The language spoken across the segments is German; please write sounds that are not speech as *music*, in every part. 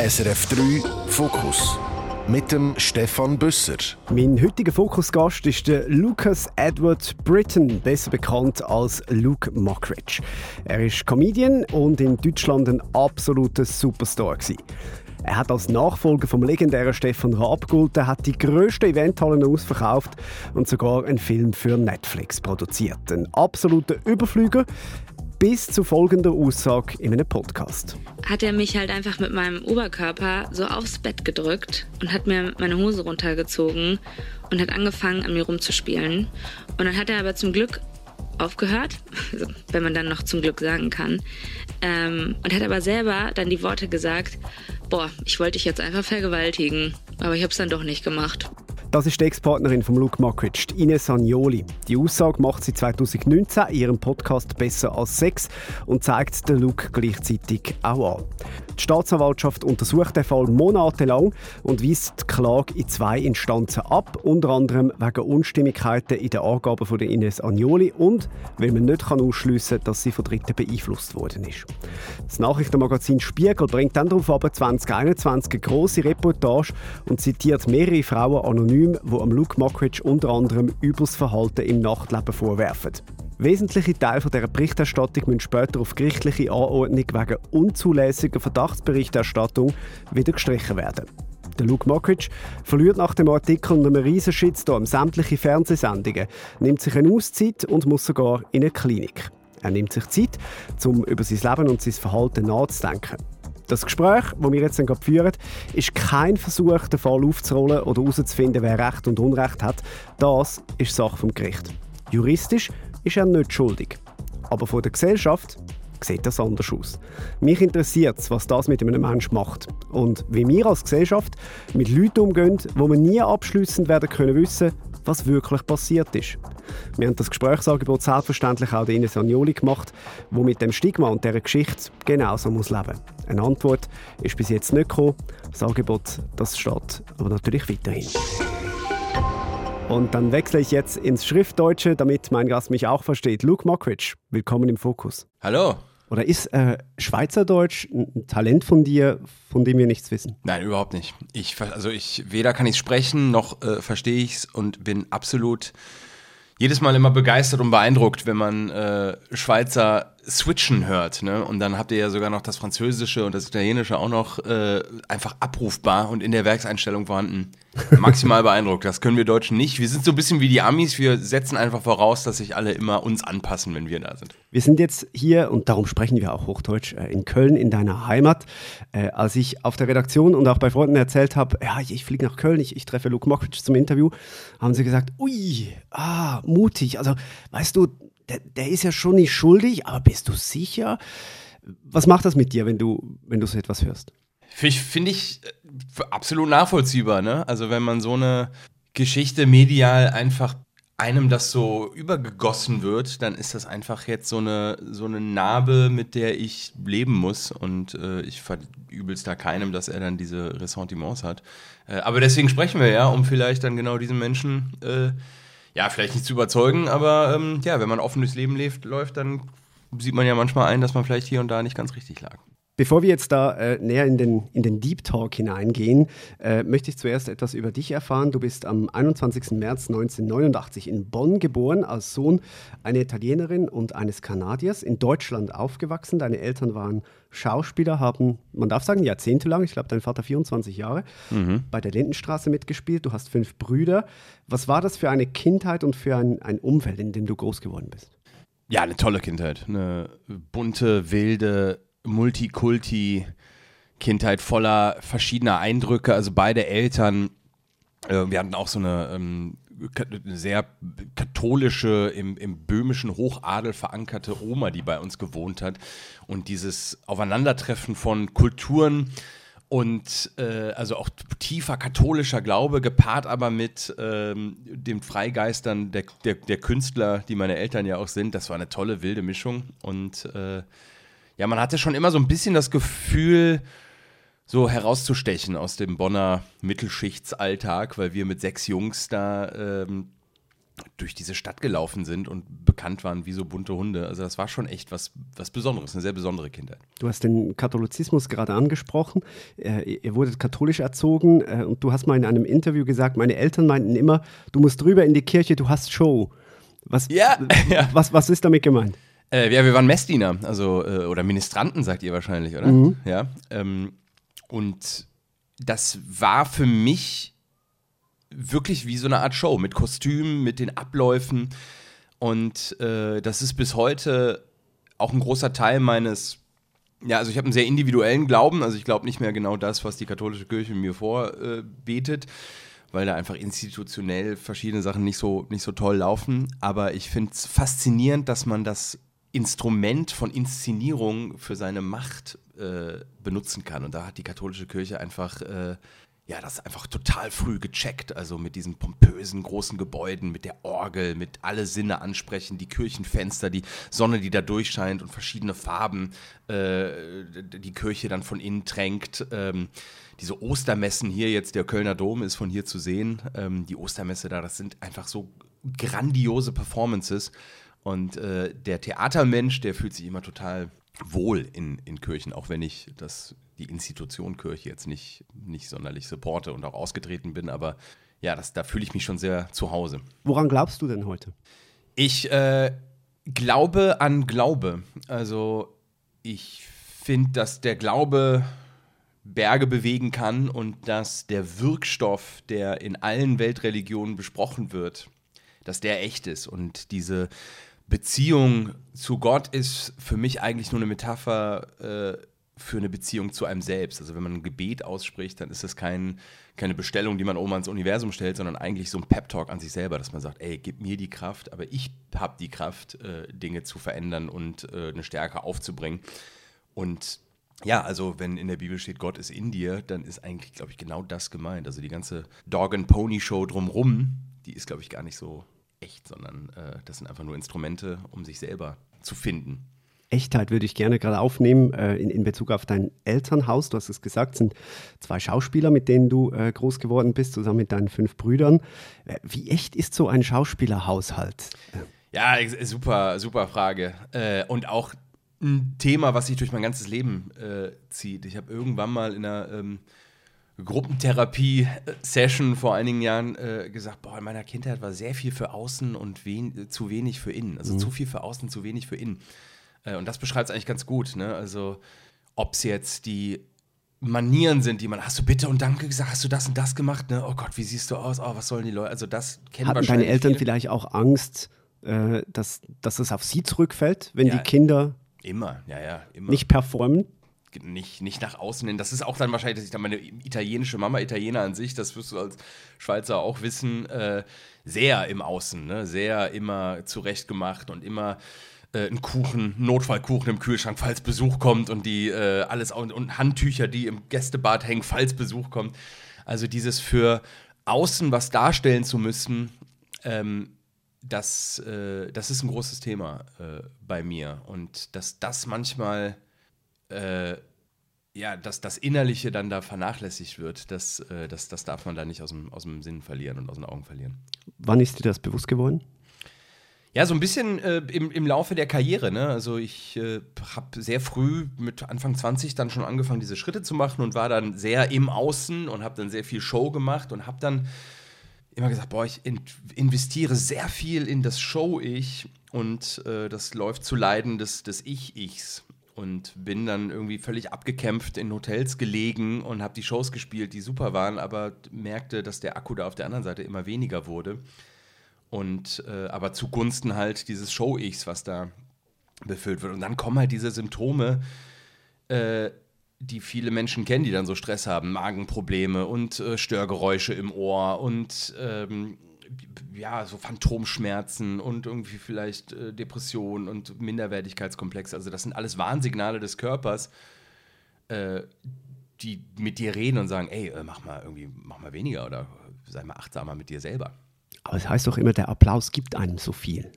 SRF 3 Fokus mit dem Stefan Büsser. Mein heutiger Fokusgast ist der Lucas Edward Britton, besser bekannt als Luke Mockridge. Er ist Comedian und in Deutschland ein absoluter Superstar gewesen. Er hat als Nachfolger vom legendären Stefan Raab gegolten, hat die grössten Eventhallen ausverkauft und sogar einen Film für Netflix produziert. Ein absoluter Überflüger bis zu folgender Aussage in einem Podcast. Hat er mich halt einfach mit meinem Oberkörper so aufs Bett gedrückt und hat mir meine Hose runtergezogen und hat angefangen, an mir rumzuspielen. Und dann hat er aber zum Glück aufgehört, *laughs* also, wenn man dann noch zum Glück sagen kann, ähm, und hat aber selber dann die Worte gesagt, boah, ich wollte dich jetzt einfach vergewaltigen, aber ich habe es dann doch nicht gemacht. Das ist die Ex-Partnerin von Luke Mockridge, Ines Agnoli. Die Aussage macht sie 2019 in ihrem Podcast «Besser als Sex» und zeigt den Luke gleichzeitig auch an. Die Staatsanwaltschaft untersucht den Fall monatelang und weist die Klage in zwei Instanzen ab, unter anderem wegen Unstimmigkeiten in den Angaben von Ines Agnoli und weil man nicht ausschliessen kann, dass sie von Dritten beeinflusst worden ist. Das Nachrichtenmagazin Spiegel bringt dann darauf ab 2021 eine grosse Reportage und zitiert mehrere Frauen anonym, die am Luke Mockridge unter anderem übles Verhalten im Nachtleben vorwerfen. Wesentliche Teile dieser Berichterstattung müssen später auf gerichtliche Anordnung wegen unzulässiger Verdachtsberichterstattung wieder gestrichen werden. Der Luke Mockridge verliert nach dem Artikel und einem riesen Shitstorm sämtliche Fernsehsendungen, nimmt sich eine Auszeit und muss sogar in eine Klinik. Er nimmt sich Zeit, um über sein Leben und sein Verhalten nachzudenken. Das Gespräch, das wir jetzt gerade führen, ist kein Versuch, den Fall aufzurollen oder herauszufinden, wer Recht und Unrecht hat. Das ist Sache vom Gericht. Juristisch ist er nicht schuldig. Aber von der Gesellschaft sieht das anders aus. Mich interessiert es, was das mit einem Menschen macht und wie wir als Gesellschaft mit Leuten umgehen, wo wir nie abschließend werden können wissen, was wirklich passiert ist. Wir haben das Gesprächsangebot selbstverständlich auch der Ines Agnoli gemacht, wo mit dem Stigma und dieser Geschichte genauso muss leben. Eine Antwort ist bis jetzt nicht gekommen. Das Angebot, das steht aber natürlich weiterhin. Und dann wechsle ich jetzt ins Schriftdeutsche, damit mein Gast mich auch versteht. Luke Mockridge, willkommen im Fokus. Hallo. Oder ist äh, Schweizerdeutsch ein Talent von dir, von dem wir nichts wissen? Nein, überhaupt nicht. Ich, also ich, weder kann ich sprechen, noch äh, verstehe ich es und bin absolut jedes Mal immer begeistert und beeindruckt, wenn man äh, Schweizer switchen hört. Ne? Und dann habt ihr ja sogar noch das Französische und das Italienische auch noch äh, einfach abrufbar und in der Werkseinstellung vorhanden. Maximal *laughs* beeindruckt. Das können wir Deutschen nicht. Wir sind so ein bisschen wie die Amis. Wir setzen einfach voraus, dass sich alle immer uns anpassen, wenn wir da sind. Wir sind jetzt hier, und darum sprechen wir auch Hochdeutsch, äh, in Köln, in deiner Heimat. Äh, als ich auf der Redaktion und auch bei Freunden erzählt habe, ja, ich, ich fliege nach Köln, ich, ich treffe Luke Mockridge zum Interview, haben sie gesagt, ui, ah, mutig. Also, weißt du, der, der ist ja schon nicht schuldig, aber bist du sicher? Was macht das mit dir, wenn du, wenn du so etwas hörst? Finde ich äh, absolut nachvollziehbar, ne? Also wenn man so eine Geschichte medial einfach einem das so übergegossen wird, dann ist das einfach jetzt so eine, so eine Narbe, mit der ich leben muss. Und äh, ich verübel es da keinem, dass er dann diese Ressentiments hat. Äh, aber deswegen sprechen wir ja, um vielleicht dann genau diesen Menschen äh, ja, vielleicht nicht zu überzeugen, aber ähm, ja, wenn man offen durchs Leben lebt, läuft, dann sieht man ja manchmal ein, dass man vielleicht hier und da nicht ganz richtig lag. Bevor wir jetzt da äh, näher in den, in den Deep Talk hineingehen, äh, möchte ich zuerst etwas über dich erfahren. Du bist am 21. März 1989 in Bonn geboren, als Sohn einer Italienerin und eines Kanadiers, in Deutschland aufgewachsen. Deine Eltern waren Schauspieler, haben, man darf sagen, jahrzehntelang, ich glaube, dein Vater 24 Jahre, mhm. bei der Lindenstraße mitgespielt. Du hast fünf Brüder. Was war das für eine Kindheit und für ein, ein Umfeld, in dem du groß geworden bist? Ja, eine tolle Kindheit. Eine bunte, wilde, Multikulti, Kindheit voller verschiedener Eindrücke. Also beide Eltern, äh, wir hatten auch so eine, ähm, sehr katholische, im, im, böhmischen Hochadel verankerte Oma, die bei uns gewohnt hat. Und dieses Aufeinandertreffen von Kulturen und äh, also auch tiefer katholischer Glaube, gepaart aber mit ähm, den Freigeistern der, der, der, Künstler, die meine Eltern ja auch sind. Das war eine tolle, wilde Mischung. Und äh, ja, man hatte schon immer so ein bisschen das Gefühl, so herauszustechen aus dem Bonner Mittelschichtsalltag, weil wir mit sechs Jungs da ähm, durch diese Stadt gelaufen sind und bekannt waren wie so bunte Hunde. Also das war schon echt was, was Besonderes, eine sehr besondere Kindheit. Du hast den Katholizismus gerade angesprochen. Äh, ihr wurdet katholisch erzogen äh, und du hast mal in einem Interview gesagt, meine Eltern meinten immer, du musst rüber in die Kirche, du hast Show. Was, ja, *laughs* ja. was, was ist damit gemeint? Äh, ja, wir waren Messdiener, also äh, oder Ministranten, sagt ihr wahrscheinlich, oder? Mhm. Ja. Ähm, und das war für mich wirklich wie so eine Art Show mit Kostümen, mit den Abläufen. Und äh, das ist bis heute auch ein großer Teil meines, ja, also ich habe einen sehr individuellen Glauben, also ich glaube nicht mehr genau das, was die katholische Kirche mir vorbetet, weil da einfach institutionell verschiedene Sachen nicht so, nicht so toll laufen. Aber ich finde es faszinierend, dass man das Instrument von Inszenierung für seine Macht äh, benutzen kann. Und da hat die katholische Kirche einfach äh, ja, das einfach total früh gecheckt. Also mit diesen pompösen großen Gebäuden, mit der Orgel, mit alle Sinne ansprechen, die Kirchenfenster, die Sonne, die da durchscheint und verschiedene Farben äh, die Kirche dann von innen tränkt. Ähm, diese Ostermessen hier, jetzt der Kölner Dom ist von hier zu sehen. Ähm, die Ostermesse da, das sind einfach so grandiose Performances. Und äh, der Theatermensch, der fühlt sich immer total wohl in, in Kirchen, auch wenn ich das die Institution Kirche jetzt nicht, nicht sonderlich supporte und auch ausgetreten bin, aber ja, das, da fühle ich mich schon sehr zu Hause. Woran glaubst du denn heute? Ich äh, glaube an Glaube. Also ich finde, dass der Glaube Berge bewegen kann und dass der Wirkstoff, der in allen Weltreligionen besprochen wird, dass der echt ist. Und diese Beziehung zu Gott ist für mich eigentlich nur eine Metapher äh, für eine Beziehung zu einem selbst. Also wenn man ein Gebet ausspricht, dann ist das kein, keine Bestellung, die man oben ans Universum stellt, sondern eigentlich so ein Pep-Talk an sich selber, dass man sagt, ey, gib mir die Kraft, aber ich habe die Kraft, äh, Dinge zu verändern und äh, eine Stärke aufzubringen. Und ja, also wenn in der Bibel steht, Gott ist in dir, dann ist eigentlich, glaube ich, genau das gemeint. Also die ganze Dog-and-Pony-Show drumrum, die ist, glaube ich, gar nicht so echt, sondern äh, das sind einfach nur Instrumente, um sich selber zu finden. Echtheit würde ich gerne gerade aufnehmen äh, in, in Bezug auf dein Elternhaus. Du hast es gesagt, es sind zwei Schauspieler, mit denen du äh, groß geworden bist, zusammen mit deinen fünf Brüdern. Äh, wie echt ist so ein Schauspielerhaushalt? Ja, super, super Frage. Äh, und auch ein Thema, was sich durch mein ganzes Leben äh, zieht. Ich habe irgendwann mal in einer ähm, Gruppentherapie-Session vor einigen Jahren äh, gesagt, boah, in meiner Kindheit war sehr viel für außen und wen zu wenig für innen. Also mhm. zu viel für außen, zu wenig für innen. Äh, und das beschreibt es eigentlich ganz gut. Ne? Also, ob es jetzt die Manieren sind, die man, hast du bitte und danke gesagt, hast du das und das gemacht? Ne? Oh Gott, wie siehst du aus? Oh, was sollen die Leute? Also, das kennen Hatten deine Eltern viele. vielleicht auch Angst, äh, dass, dass es auf sie zurückfällt, wenn ja, die Kinder immer, ja, ja, immer. nicht performen? Nicht, nicht nach außen hin. Das ist auch dann wahrscheinlich, dass ich dann meine italienische Mama, Italiener an sich, das wirst du als Schweizer auch wissen, äh, sehr im Außen, ne? sehr immer zurechtgemacht und immer äh, einen Kuchen, Notfallkuchen im Kühlschrank, falls Besuch kommt und die äh, alles und, und Handtücher, die im Gästebad hängen, falls Besuch kommt. Also dieses für außen was darstellen zu müssen, ähm, das, äh, das ist ein großes Thema äh, bei mir. Und dass das manchmal, äh, ja, dass das Innerliche dann da vernachlässigt wird, das, äh, das, das darf man da nicht aus dem, aus dem Sinn verlieren und aus den Augen verlieren. Wann ist dir das bewusst geworden? Ja, so ein bisschen äh, im, im Laufe der Karriere. Ne? Also ich äh, habe sehr früh mit Anfang 20 dann schon angefangen, diese Schritte zu machen und war dann sehr im Außen und habe dann sehr viel Show gemacht und habe dann immer gesagt, boah, ich in investiere sehr viel in das Show-Ich und äh, das läuft zu Leiden des, des Ich-Ichs. Und bin dann irgendwie völlig abgekämpft in Hotels gelegen und habe die Shows gespielt, die super waren, aber merkte, dass der Akku da auf der anderen Seite immer weniger wurde. Und äh, aber zugunsten halt dieses Show-Ichs, was da befüllt wird. Und dann kommen halt diese Symptome, äh, die viele Menschen kennen, die dann so Stress haben, Magenprobleme und äh, Störgeräusche im Ohr und ähm, ja, so Phantomschmerzen und irgendwie vielleicht äh, Depressionen und Minderwertigkeitskomplexe. Also das sind alles Warnsignale des Körpers, äh, die mit dir reden und sagen, ey, äh, mach mal irgendwie, mach mal weniger oder sei mal achtsamer mit dir selber. Aber es heißt doch immer, der Applaus gibt einem so viel.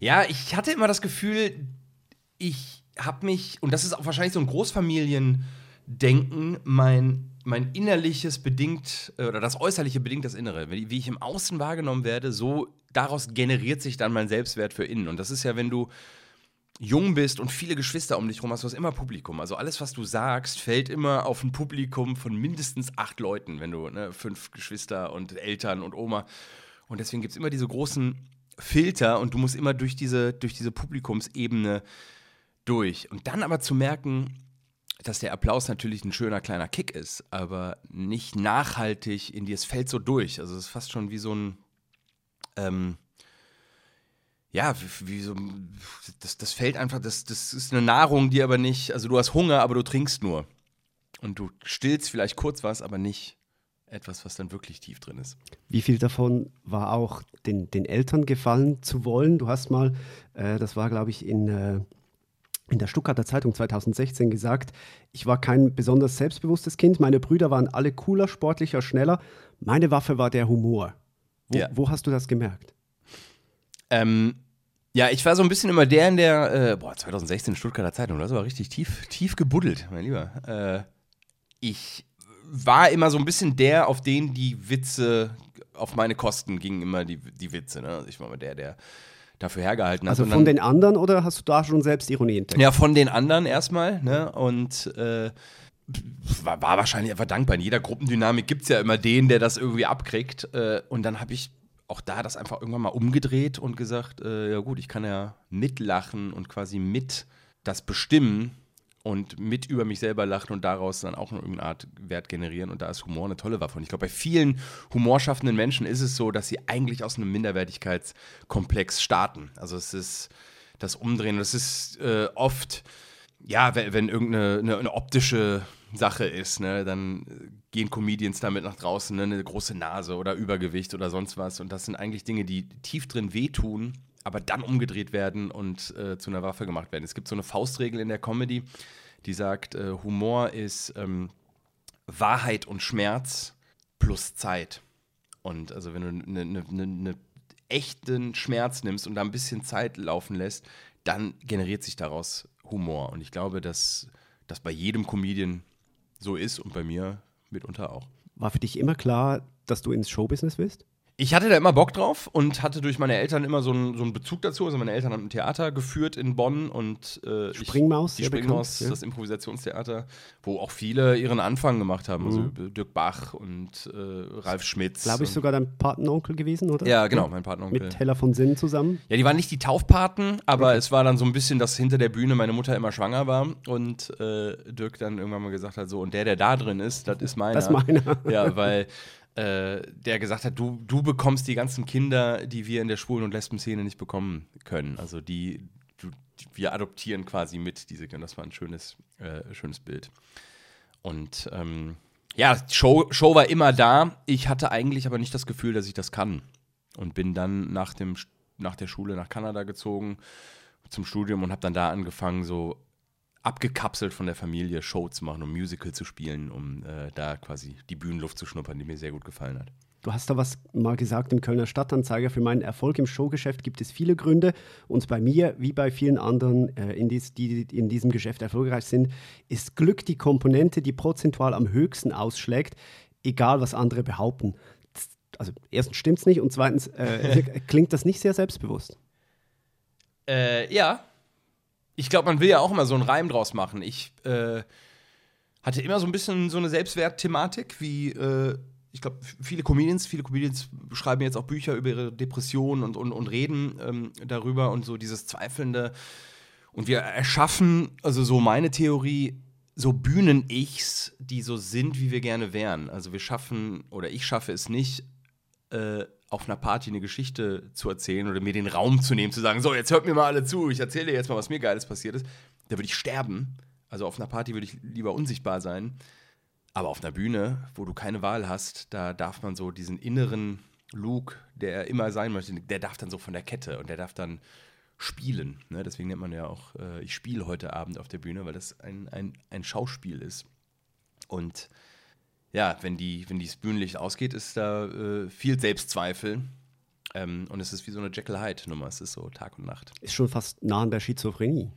Ja, ich hatte immer das Gefühl, ich habe mich, und das ist auch wahrscheinlich so ein Großfamiliendenken, mein, mein innerliches bedingt, äh, oder das äußerliche bedingt das Innere. Wie ich im Außen wahrgenommen werde, so daraus generiert sich dann mein Selbstwert für innen. Und das ist ja, wenn du jung bist und viele Geschwister um dich rum hast, du hast immer Publikum. Also alles, was du sagst, fällt immer auf ein Publikum von mindestens acht Leuten, wenn du ne, fünf Geschwister und Eltern und Oma. Und deswegen gibt es immer diese großen Filter und du musst immer durch diese, durch diese Publikumsebene durch. Und dann aber zu merken, dass der Applaus natürlich ein schöner kleiner Kick ist, aber nicht nachhaltig in dir. Es fällt so durch. Also es ist fast schon wie so ein, ähm, ja, wie, wie, so, das, das fällt einfach, das, das ist eine Nahrung, die aber nicht, also du hast Hunger, aber du trinkst nur. Und du stillst vielleicht kurz was, aber nicht etwas, was dann wirklich tief drin ist. Wie viel davon war auch den, den Eltern gefallen zu wollen? Du hast mal, äh, das war glaube ich in, äh, in der Stuttgarter Zeitung 2016 gesagt, ich war kein besonders selbstbewusstes Kind, meine Brüder waren alle cooler, sportlicher, schneller, meine Waffe war der Humor. Wo, Ja. wo hast du das gemerkt? Ähm, ja, ich war so ein bisschen immer der in der, äh, boah, 2016 Stuttgarter Zeitung, das war richtig tief, tief gebuddelt, mein Lieber. Äh, ich war immer so ein bisschen der, auf den die Witze, auf meine Kosten gingen immer die, die Witze. Ne? Also ich war immer der, der dafür hergehalten hat. Also von den anderen oder hast du da schon Selbstironie entdeckt? Ja, von den anderen erstmal, ne? Und äh, war, war wahrscheinlich einfach dankbar. In jeder Gruppendynamik gibt es ja immer den, der das irgendwie abkriegt. Äh, und dann habe ich auch da das einfach irgendwann mal umgedreht und gesagt, äh, ja gut, ich kann ja mitlachen und quasi mit das bestimmen und mit über mich selber lachen und daraus dann auch irgendeine Art Wert generieren. Und da ist Humor eine tolle Waffe. Und ich glaube, bei vielen humorschaffenden Menschen ist es so, dass sie eigentlich aus einem Minderwertigkeitskomplex starten. Also es ist das Umdrehen. Das ist äh, oft, ja, wenn, wenn irgendeine eine, eine optische Sache ist, ne, dann gehen Comedians damit nach draußen, ne, eine große Nase oder Übergewicht oder sonst was. Und das sind eigentlich Dinge, die tief drin wehtun, aber dann umgedreht werden und äh, zu einer Waffe gemacht werden. Es gibt so eine Faustregel in der Comedy, die sagt, äh, Humor ist ähm, Wahrheit und Schmerz plus Zeit. Und also wenn du einen ne, ne, ne echten Schmerz nimmst und da ein bisschen Zeit laufen lässt, dann generiert sich daraus Humor. Und ich glaube, dass das bei jedem Comedian so ist und bei mir mitunter auch. War für dich immer klar, dass du ins Showbusiness willst? Ich hatte da immer Bock drauf und hatte durch meine Eltern immer so einen, so einen Bezug dazu. Also meine Eltern haben ein Theater geführt in Bonn und äh, ich- Springmaus, die sehr Springmaus, bekannt, ja. das Improvisationstheater, wo auch viele ihren Anfang gemacht haben. Also Mhm. Dirk Bach und äh, Ralf Schmitz. Glaube ich sogar dein Patenonkel gewesen, oder? Ja, genau, mein Patenonkel. Mit Heller von Sinn zusammen. Ja, die waren nicht die Taufpaten, aber es war dann so ein bisschen, dass hinter der Bühne meine Mutter immer schwanger war und äh, Dirk dann irgendwann mal gesagt hat, so, und der, der da drin ist, das ist meiner. Das ist meiner. Ja, weil äh, der gesagt hat, du, du bekommst die ganzen Kinder, die wir in der Schwulen- und Lesben-Szene nicht bekommen können. Also die, du, die, wir adoptieren quasi mit diese Kinder. Das war ein schönes, äh, schönes Bild. Und ähm, ja, Show, Show war immer da. Ich hatte eigentlich aber nicht das Gefühl, dass ich das kann. Und bin dann nach, dem, nach der Schule nach Kanada gezogen zum Studium und habe dann da angefangen, so abgekapselt von der Familie Show zu machen, um Musical zu spielen, um äh, da quasi die Bühnenluft zu schnuppern, die mir sehr gut gefallen hat. Du hast da was mal gesagt im Kölner Stadtanzeiger. Für meinen Erfolg im Showgeschäft gibt es viele Gründe. Und bei mir, wie bei vielen anderen, äh, in dies, die in diesem Geschäft erfolgreich sind, ist Glück die Komponente, die prozentual am höchsten ausschlägt, egal was andere behaupten. Also erstens stimmt es nicht und zweitens äh, *laughs* klingt das nicht sehr selbstbewusst. Äh, ja. Ich glaube, man will ja auch immer so einen Reim draus machen. Ich äh, hatte immer so ein bisschen so eine Selbstwertthematik, wie äh, ich glaube, viele Comedians, viele Comedians schreiben jetzt auch Bücher über ihre Depressionen und, und, und reden ähm, darüber und so dieses Zweifelnde. Und wir erschaffen, also so meine Theorie, so Bühnen-Ichs, die so sind, wie wir gerne wären. Also wir schaffen, oder ich schaffe es nicht, äh, auf einer Party eine Geschichte zu erzählen oder mir den Raum zu nehmen, zu sagen, so, jetzt hört mir mal alle zu, ich erzähle dir jetzt mal, was mir Geiles passiert ist. Da würde ich sterben. Also auf einer Party würde ich lieber unsichtbar sein. Aber auf einer Bühne, wo du keine Wahl hast, da darf man so diesen inneren Luke, der er immer sein möchte, der darf dann so von der Kette und der darf dann spielen. Ne? Deswegen nennt man ja auch, äh, ich spiele heute Abend auf der Bühne, weil das ein, ein, ein Schauspiel ist. Und ja, wenn, die, wenn dieses Bühnenlicht ausgeht, ist da äh, viel Selbstzweifel. Ähm, und es ist wie so eine Jekyll Hyde-Nummer. Es ist so Tag und Nacht. Ist schon fast nah an der Schizophrenie.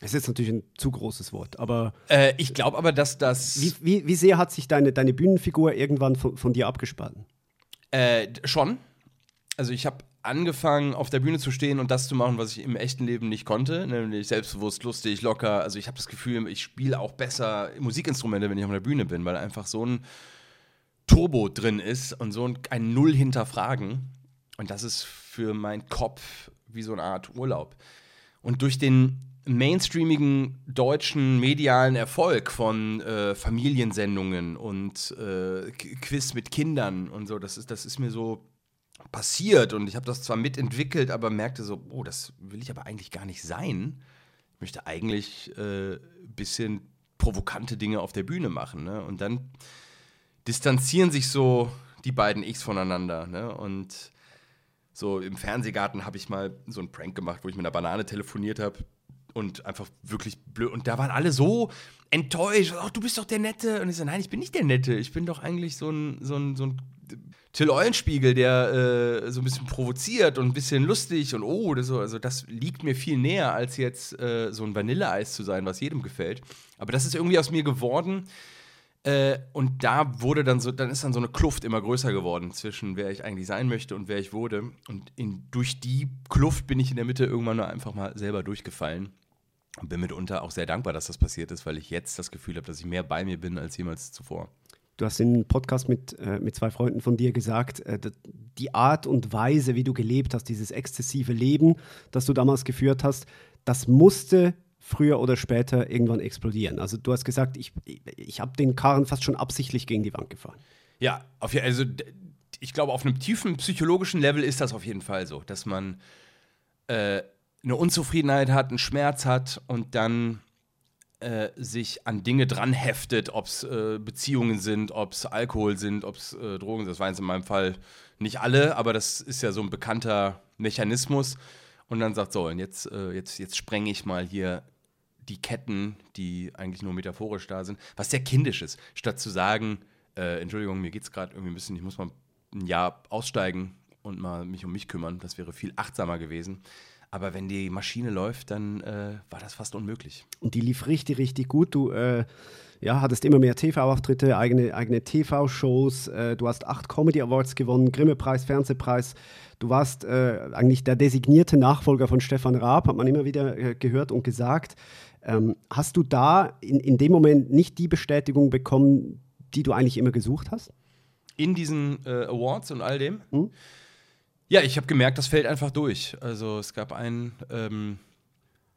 Das ist natürlich ein zu großes Wort, aber Äh, ich glaube aber, dass das. wie, wie, wie sehr hat sich deine, deine Bühnenfigur irgendwann von, von dir abgespalten? Äh, schon. Also ich habe angefangen, auf der Bühne zu stehen und das zu machen, was ich im echten Leben nicht konnte, nämlich selbstbewusst, lustig, locker. Also ich habe das Gefühl, ich spiele auch besser Musikinstrumente, wenn ich auf der Bühne bin, weil einfach so ein Turbo drin ist und so ein, Null hinterfragen. Und das ist für meinen Kopf wie so eine Art Urlaub. Und durch den mainstreamigen deutschen medialen Erfolg von äh, Familiensendungen und äh, Quiz mit Kindern und so, das ist, das ist mir so passiert und ich habe das zwar mitentwickelt, aber merkte so, oh, das will ich aber eigentlich gar nicht sein. Ich möchte eigentlich ein äh, bisschen provokante Dinge auf der Bühne machen. Ne? Und dann distanzieren sich so die beiden Ichs voneinander. Ne? Und so im Fernsehgarten habe ich mal so einen Prank gemacht, wo ich mit einer Banane telefoniert habe und einfach wirklich blöd. Und da waren alle so enttäuscht. Ach, du bist doch der Nette. Und ich so, nein, ich bin nicht der Nette. Ich bin doch eigentlich so ein, so ein, so ein Till Eulenspiegel, der äh, so ein bisschen provoziert und ein bisschen lustig und oh, das so, also das liegt mir viel näher, als jetzt äh, so ein Vanilleeis zu sein, was jedem gefällt. Aber das ist irgendwie aus mir geworden. Äh, und da wurde dann so, dann ist dann so eine Kluft immer größer geworden zwischen wer ich eigentlich sein möchte und wer ich wurde. Und in, durch die Kluft bin ich in der Mitte irgendwann nur einfach mal selber durchgefallen. Und bin mitunter auch sehr dankbar, dass das passiert ist, weil ich jetzt das Gefühl habe, dass ich mehr bei mir bin als jemals zuvor. Du hast in einem Podcast mit, äh, mit zwei Freunden von dir gesagt, äh, die Art und Weise, wie du gelebt hast, dieses exzessive Leben, das du damals geführt hast, das musste früher oder später irgendwann explodieren. Also du hast gesagt, ich, ich habe den Karren fast schon absichtlich gegen die Wand gefahren. Ja, auf, also ich glaube, auf einem tiefen psychologischen Level ist das auf jeden Fall so, dass man äh, eine Unzufriedenheit hat, einen Schmerz hat und dann äh, sich an Dinge dran heftet, ob es äh, Beziehungen sind, ob es Alkohol sind, ob es äh, Drogen sind. Das waren jetzt in meinem Fall nicht alle, aber das ist ja so ein bekannter Mechanismus. Und dann sagt so, und jetzt, äh, jetzt, jetzt sprenge ich mal hier die Ketten, die eigentlich nur metaphorisch da sind, was sehr kindisch ist, statt zu sagen, äh, Entschuldigung, mir geht es gerade irgendwie ein bisschen, ich muss mal ein Jahr aussteigen und mal mich um mich kümmern. Das wäre viel achtsamer gewesen. Aber wenn die Maschine läuft, dann äh, war das fast unmöglich. Und die lief richtig, richtig gut. Du äh, ja, hattest immer mehr TV-Auftritte, eigene, eigene TV-Shows. Äh, du hast acht Comedy Awards gewonnen, Grimme-Preis, Fernsehpreis. Du warst äh, eigentlich der designierte Nachfolger von Stefan Raab, hat man immer wieder äh, gehört und gesagt. Ähm, hast du da in, in dem Moment nicht die Bestätigung bekommen, die du eigentlich immer gesucht hast? In diesen äh, Awards und all dem? Hm? Ja, ich habe gemerkt, das fällt einfach durch. Also es gab einen, ähm,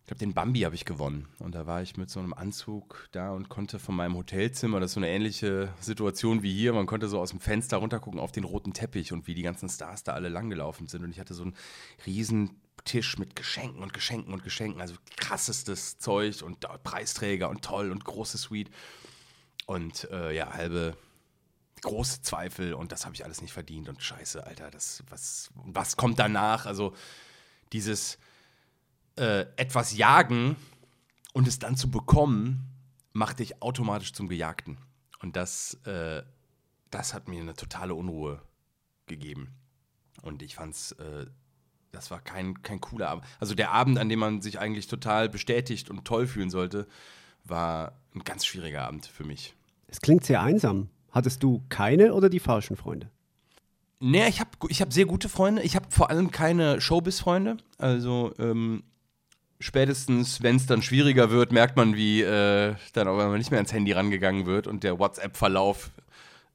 ich glaube, den Bambi habe ich gewonnen. Und da war ich mit so einem Anzug da und konnte von meinem Hotelzimmer, das ist so eine ähnliche Situation wie hier, man konnte so aus dem Fenster runtergucken auf den roten Teppich und wie die ganzen Stars da alle langgelaufen sind. Und ich hatte so einen riesen Tisch mit Geschenken und Geschenken und Geschenken, also krassestes Zeug und Preisträger und toll und große Suite. Und äh, ja, halbe große Zweifel und das habe ich alles nicht verdient und scheiße, Alter, das, was, was kommt danach? Also dieses äh, etwas jagen und es dann zu bekommen, macht dich automatisch zum Gejagten. Und das, äh, das hat mir eine totale Unruhe gegeben. Und ich fand's, äh, das war kein, kein cooler Abend. Also der Abend, an dem man sich eigentlich total bestätigt und toll fühlen sollte, war ein ganz schwieriger Abend für mich. Es klingt sehr einsam. Hattest du keine oder die falschen Freunde? Nee, ich habe ich hab sehr gute Freunde. Ich habe vor allem keine Showbiz-Freunde. Also ähm, spätestens, wenn es dann schwieriger wird, merkt man, wie äh, dann auch nicht mehr ans Handy rangegangen wird und der WhatsApp-Verlauf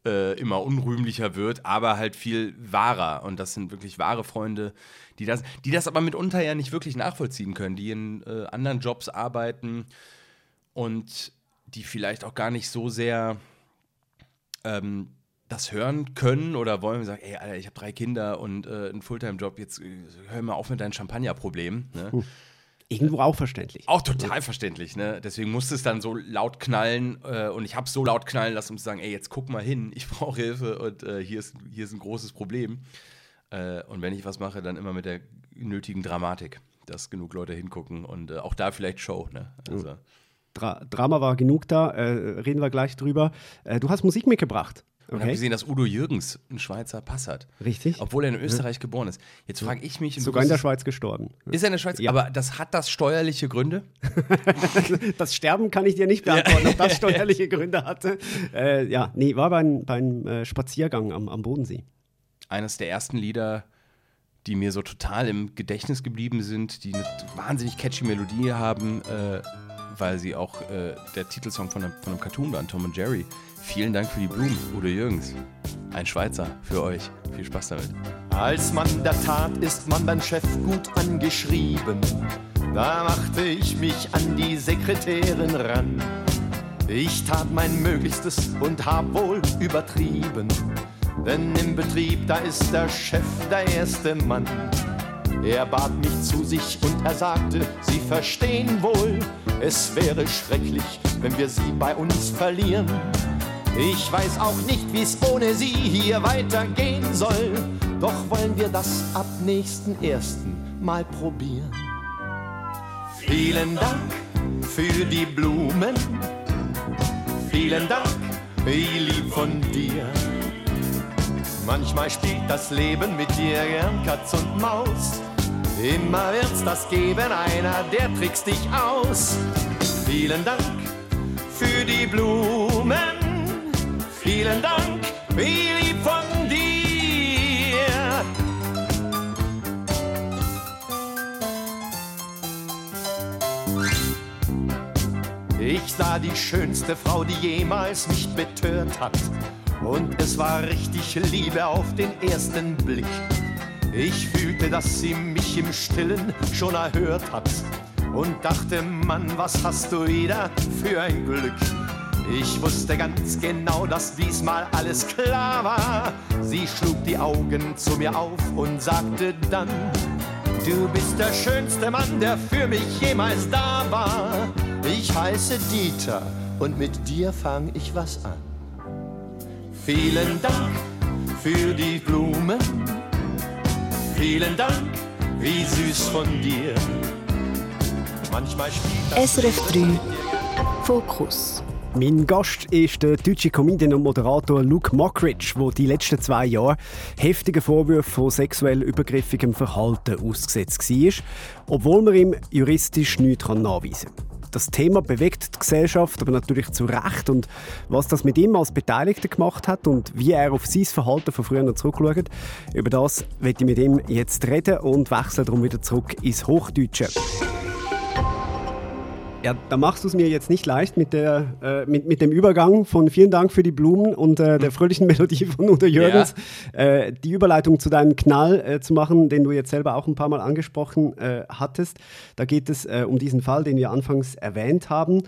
äh, immer unrühmlicher wird, aber halt viel wahrer. Und das sind wirklich wahre Freunde, die das, die das aber mitunter ja nicht wirklich nachvollziehen können, die in äh, anderen Jobs arbeiten und die vielleicht auch gar nicht so sehr ähm, das hören können oder wollen wir sagen, ey, Alter, ich habe drei Kinder und äh, einen Fulltime-Job, jetzt äh, hör mal auf mit deinem Champagner-Problem. Ne? Hm. Irgendwo auch verständlich. Auch total ja. verständlich, ne? Deswegen musste es dann so laut knallen äh, und ich habe es so laut knallen lassen, um zu sagen, ey, jetzt guck mal hin, ich *laughs* brauche Hilfe und äh, hier, ist, hier ist ein großes Problem. Äh, und wenn ich was mache, dann immer mit der nötigen Dramatik, dass genug Leute hingucken und äh, auch da vielleicht Show, ne? Also. Dra Drama war genug da, äh, reden wir gleich drüber. Äh, du hast Musik mitgebracht. Okay. Und habe gesehen, dass Udo Jürgens einen Schweizer Pass hat. Richtig. Obwohl er in Österreich ja. geboren ist. Jetzt frage ich mich. Sogar in der Schweiz gestorben. Ist er in der Schweiz? Ja. Aber das hat das steuerliche Gründe? *laughs* das Sterben kann ich dir nicht beantworten, ob das *laughs* steuerliche Gründe hatte. Äh, ja, nee, war beim, beim äh, Spaziergang am, am Bodensee. Eines der ersten Lieder, die mir so total im Gedächtnis geblieben sind, die eine wahnsinnig catchy Melodie haben, äh, weil sie auch äh, der Titelsong von einem, von einem Cartoon waren, Tom und Jerry. Vielen Dank für die Blumen, Udo Jürgens. Ein Schweizer für euch. Viel Spaß damit. Als Mann der Tat ist man beim Chef gut angeschrieben. Da machte ich mich an die Sekretärin ran. Ich tat mein Möglichstes und hab wohl übertrieben. Denn im Betrieb, da ist der Chef der erste Mann. Er bat mich zu sich und er sagte, Sie verstehen wohl, es wäre schrecklich, wenn wir Sie bei uns verlieren. Ich weiß auch nicht, wie es ohne Sie hier weitergehen soll. Doch wollen wir das ab nächsten ersten mal probieren. Vielen Dank für die Blumen. Vielen Dank, wie lieb von dir. Manchmal spielt das Leben mit dir gern Katz und Maus. Immer wird's das geben, einer, der trickst dich aus. Vielen Dank für die Blumen. Vielen Dank, wie lieb von dir. Ich sah die schönste Frau, die jemals mich betört hat. Und es war richtig Liebe auf den ersten Blick. Ich fühlte, dass sie mich im Stillen schon erhört hat. Und dachte, Mann, was hast du wieder für ein Glück? Ich wusste ganz genau, dass diesmal alles klar war. Sie schlug die Augen zu mir auf und sagte dann, Du bist der schönste Mann, der für mich jemals da war. Ich heiße Dieter und mit dir fang ich was an. Vielen Dank für die Blumen. Vielen Dank, wie süß von dir. Manchmal spielt SRF 3 Fokus mein Gast ist der deutsche Comedian und Moderator Luke Mockridge, der die letzten zwei Jahre heftige Vorwürfe von sexuell übergriffigem Verhalten ausgesetzt war, obwohl man ihm juristisch nichts nachweisen kann. Das Thema bewegt die Gesellschaft, aber natürlich zu Recht. Und was das mit ihm als Beteiligter gemacht hat und wie er auf sein Verhalten von früher zurückschaut, über das werde ich mit ihm jetzt reden und wechsle darum wieder zurück ins Hochdeutsche. Ja, da machst du es mir jetzt nicht leicht mit, der, äh, mit, mit dem Übergang von vielen Dank für die Blumen und äh, der fröhlichen *laughs* Melodie von Udo Jürgens, ja. äh, die Überleitung zu deinem Knall äh, zu machen, den du jetzt selber auch ein paar Mal angesprochen äh, hattest. Da geht es äh, um diesen Fall, den wir anfangs erwähnt haben.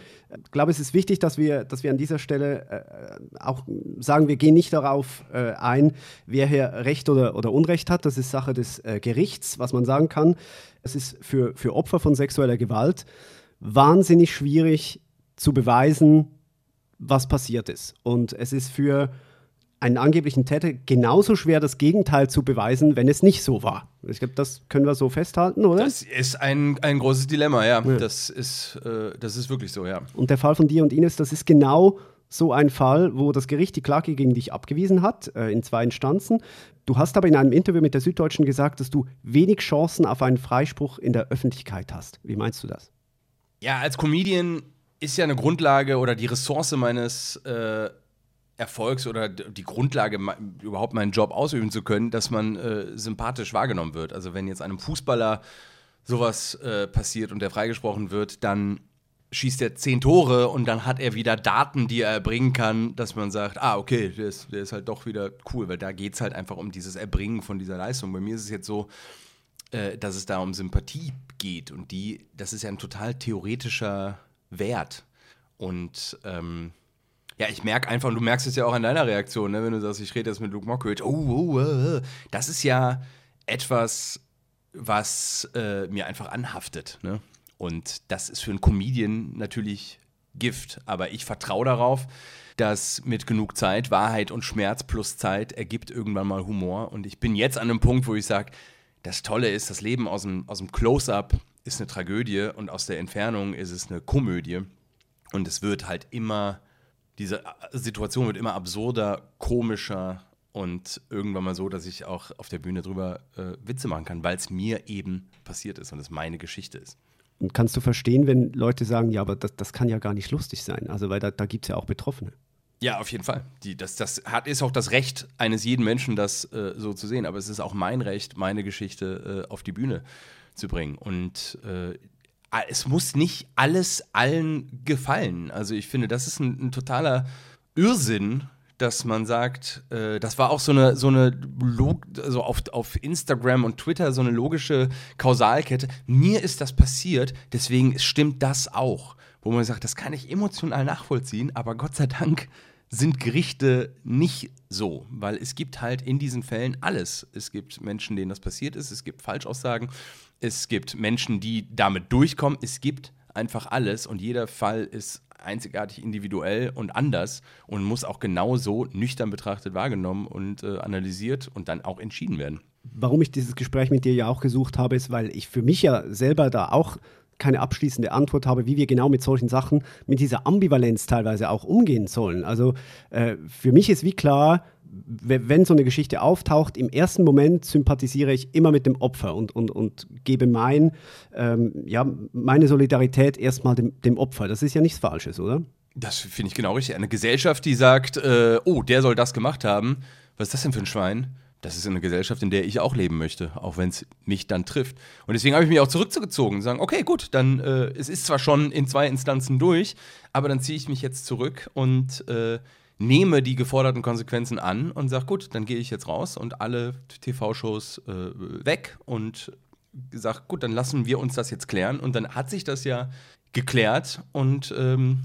Ich glaube, es ist wichtig, dass wir, dass wir an dieser Stelle auch sagen, wir gehen nicht darauf ein, wer hier Recht oder, oder Unrecht hat. Das ist Sache des Gerichts, was man sagen kann. Es ist für, für Opfer von sexueller Gewalt wahnsinnig schwierig zu beweisen, was passiert ist. Und es ist für einen angeblichen Täter genauso schwer, das Gegenteil zu beweisen, wenn es nicht so war. Ich glaube, das können wir so festhalten, oder? Das ist ein, ein großes Dilemma, ja. ja. Das, ist, äh, das ist wirklich so, ja. Und der Fall von dir und Ines, das ist genau so ein Fall, wo das Gericht die Klage gegen dich abgewiesen hat, äh, in zwei Instanzen. Du hast aber in einem Interview mit der Süddeutschen gesagt, dass du wenig Chancen auf einen Freispruch in der Öffentlichkeit hast. Wie meinst du das? Ja, als Comedian ist ja eine Grundlage oder die Ressource meines äh, Erfolgs oder die Grundlage, überhaupt meinen Job ausüben zu können, dass man äh, sympathisch wahrgenommen wird. Also wenn jetzt einem Fußballer sowas äh, passiert und der freigesprochen wird, dann schießt er zehn Tore und dann hat er wieder Daten, die er erbringen kann, dass man sagt, ah, okay, der ist, der ist halt doch wieder cool, weil da geht es halt einfach um dieses Erbringen von dieser Leistung. Bei mir ist es jetzt so, äh, dass es da um Sympathie geht. Und die, das ist ja ein total theoretischer Wert. Und ähm, ja, ich merke einfach, und du merkst es ja auch an deiner Reaktion, ne, wenn du sagst, ich rede jetzt mit Luke Mockridge, oh, oh, oh, das ist ja etwas, was äh, mir einfach anhaftet. Ne? Und das ist für einen Comedian natürlich Gift. Aber ich vertraue darauf, dass mit genug Zeit Wahrheit und Schmerz plus Zeit ergibt irgendwann mal Humor. Und ich bin jetzt an einem Punkt, wo ich sage, das Tolle ist, das Leben aus dem, aus dem Close-up ist eine Tragödie und aus der Entfernung ist es eine Komödie. Und es wird halt immer, diese Situation wird immer absurder, komischer und irgendwann mal so, dass ich auch auf der Bühne drüber äh, Witze machen kann, weil es mir eben passiert ist und es meine Geschichte ist. Und kannst du verstehen, wenn Leute sagen, ja, aber das, das kann ja gar nicht lustig sein? Also, weil da, da gibt es ja auch Betroffene. Ja, auf jeden Fall. Die, das, das hat, ist auch das Recht eines jeden Menschen, das äh, so zu sehen. Aber es ist auch mein Recht, meine Geschichte äh, auf die Bühne zu bringen. Und äh, es muss nicht alles allen gefallen. Also ich finde, das ist ein, ein totaler Irrsinn, dass man sagt, äh, das war auch so eine, so eine Log also auf, auf Instagram und Twitter so eine logische Kausalkette. Mir ist das passiert, deswegen stimmt das auch. Wo man sagt, das kann ich emotional nachvollziehen, aber Gott sei Dank sind Gerichte nicht so, weil es gibt halt in diesen Fällen alles. Es gibt Menschen, denen das passiert ist, es gibt Falschaussagen, es gibt Menschen, die damit durchkommen, es gibt einfach alles und jeder Fall ist einzigartig individuell und anders und muss auch genauso nüchtern betrachtet wahrgenommen und äh, analysiert und dann auch entschieden werden. Warum ich dieses Gespräch mit dir ja auch gesucht habe, ist, weil ich für mich ja selber da auch keine abschließende Antwort habe, wie wir genau mit solchen Sachen, mit dieser Ambivalenz teilweise auch umgehen sollen. Also äh, für mich ist wie klar, wenn so eine Geschichte auftaucht, im ersten Moment sympathisiere ich immer mit dem Opfer und, und, und gebe mein, ähm, ja, meine Solidarität erstmal dem, dem Opfer. Das ist ja nichts Falsches, oder? Das finde ich genau richtig. Eine Gesellschaft, die sagt, äh, oh, der soll das gemacht haben, was ist das denn für ein Schwein? Das ist eine Gesellschaft, in der ich auch leben möchte, auch wenn es mich dann trifft. Und deswegen habe ich mich auch zurückgezogen und sagen, okay, gut, dann äh, es ist zwar schon in zwei Instanzen durch, aber dann ziehe ich mich jetzt zurück und äh, nehme die geforderten Konsequenzen an und sage, gut, dann gehe ich jetzt raus und alle TV-Shows äh, weg und sage, gut, dann lassen wir uns das jetzt klären. Und dann hat sich das ja geklärt und ähm,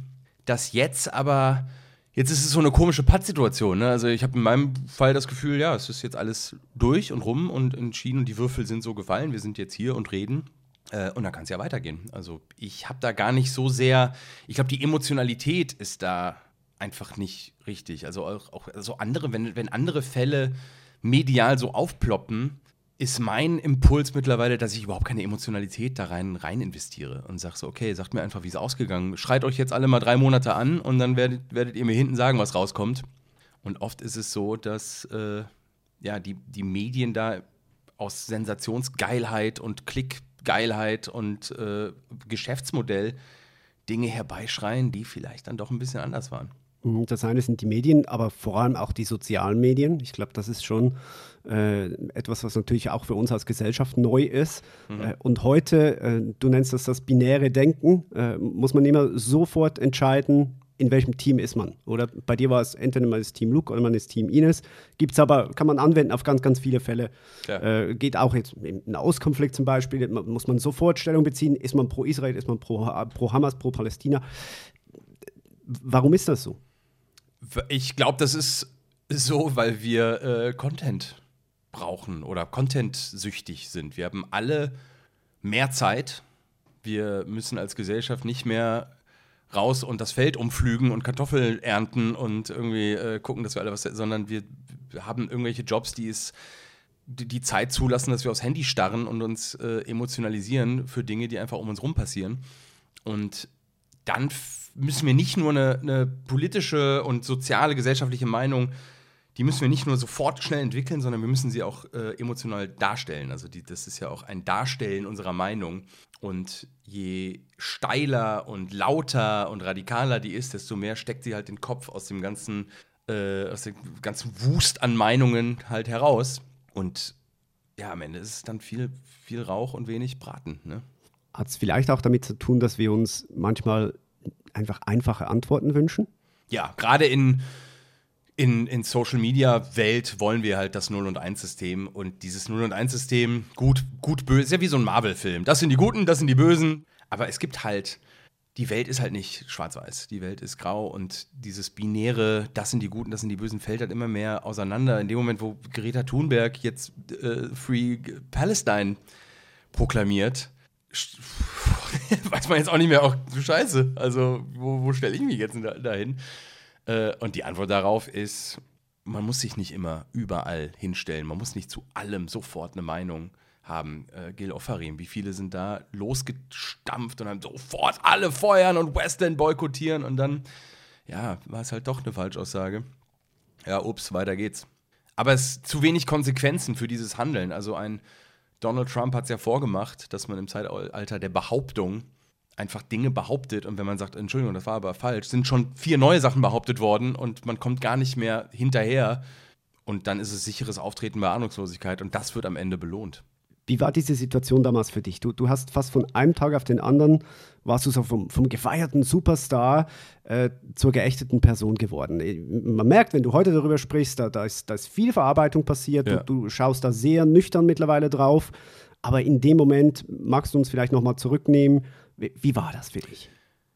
das jetzt aber, jetzt ist es so eine komische Pattsituation. Ne? Also ich habe in meinem Fall das Gefühl, ja, es ist jetzt alles durch und rum und entschieden und die Würfel sind so gefallen. Wir sind jetzt hier und reden. Äh, und dann kann es ja weitergehen. Also ich habe da gar nicht so sehr, ich glaube, die Emotionalität ist da einfach nicht richtig. Also auch, auch also andere, wenn, wenn andere Fälle medial so aufploppen, ist mein Impuls mittlerweile, dass ich überhaupt keine Emotionalität da rein, rein investiere und sage so, okay, sagt mir einfach, wie es ausgegangen. Schreit euch jetzt alle mal drei Monate an und dann werdet, werdet ihr mir hinten sagen, was rauskommt. Und oft ist es so, dass äh, ja, die, die Medien da aus Sensationsgeilheit und Klickgeilheit und äh, Geschäftsmodell Dinge herbeischreien, die vielleicht dann doch ein bisschen anders waren. Mhm, das eine sind die Medien, aber vor allem auch die sozialen Medien. Ich glaube, das ist schon äh, etwas, was natürlich auch für uns als Gesellschaft neu ist. Mhm. Äh, und heute, äh, du nennst das das binäre Denken, äh, muss man immer sofort entscheiden, in welchem Team ist man. Oder bei dir war es entweder man ist Team Luke oder man ist Team Ines. Gibt es aber, kann man anwenden auf ganz, ganz viele Fälle. Ja. Äh, geht auch jetzt im Nahostkonflikt zum Beispiel, muss man sofort Stellung beziehen. Ist man pro Israel, ist man pro, pro Hamas, pro Palästina? Warum ist das so? Ich glaube, das ist so, weil wir äh, Content brauchen oder Content-süchtig sind. Wir haben alle mehr Zeit. Wir müssen als Gesellschaft nicht mehr raus und das Feld umflügen und Kartoffeln ernten und irgendwie äh, gucken, dass wir alle was, sondern wir, haben irgendwelche Jobs, die es die, die, Zeit zulassen, dass wir aufs Handy starren und uns äh, emotionalisieren für Dinge, die einfach um uns rum passieren. Und dann müssen wir nicht nur eine, eine, politische und soziale, gesellschaftliche Meinung, die müssen wir nicht nur sofort schnell entwickeln, sondern wir müssen sie auch äh, emotional darstellen. Also die, das ist ja auch ein Darstellen unserer Meinung. Und je steiler und lauter und radikaler die ist, desto mehr steckt sie halt den Kopf aus dem ganzen, äh, aus dem ganzen Wust an Meinungen halt heraus. Und ja, am Ende ist es dann viel, viel Rauch und wenig Braten. Ne? Hat es vielleicht auch damit zu tun, dass wir uns manchmal einfach einfache Antworten wünschen? Ja, gerade in, in, in Social Media Welt wollen wir halt das 0 und 1 System und dieses 0 und 1 System, gut, gut, böse, ist ja wie so ein Marvel-Film. Das sind die Guten, das sind die Bösen. Aber es gibt halt, die Welt ist halt nicht schwarz-weiß. Die Welt ist grau und dieses binäre, das sind die Guten, das sind die Bösen, fällt halt immer mehr auseinander. In dem Moment, wo Greta Thunberg jetzt äh, Free Palestine proklamiert, *laughs* weiß man jetzt auch nicht mehr, auch du Scheiße, also wo, wo stelle ich mich jetzt dahin? Äh, und die Antwort darauf ist, man muss sich nicht immer überall hinstellen, man muss nicht zu allem sofort eine Meinung haben. Äh, Gil Offarim, wie viele sind da losgestampft und haben sofort alle feuern und Western boykottieren und dann, ja, war es halt doch eine Falschaussage. Ja, ups, weiter geht's. Aber es zu wenig Konsequenzen für dieses Handeln. Also ein Donald Trump hat es ja vorgemacht, dass man im Zeitalter der Behauptung einfach Dinge behauptet und wenn man sagt, Entschuldigung, das war aber falsch, sind schon vier neue Sachen behauptet worden und man kommt gar nicht mehr hinterher und dann ist es sicheres Auftreten bei Ahnungslosigkeit und das wird am Ende belohnt. Wie war diese Situation damals für dich? Du, du hast fast von einem Tag auf den anderen, warst du so vom, vom gefeierten Superstar äh, zur geächteten Person geworden. Äh, man merkt, wenn du heute darüber sprichst, da, da, ist, da ist viel Verarbeitung passiert, ja. du, du schaust da sehr nüchtern mittlerweile drauf. Aber in dem Moment magst du uns vielleicht nochmal zurücknehmen. Wie, wie, war das für dich?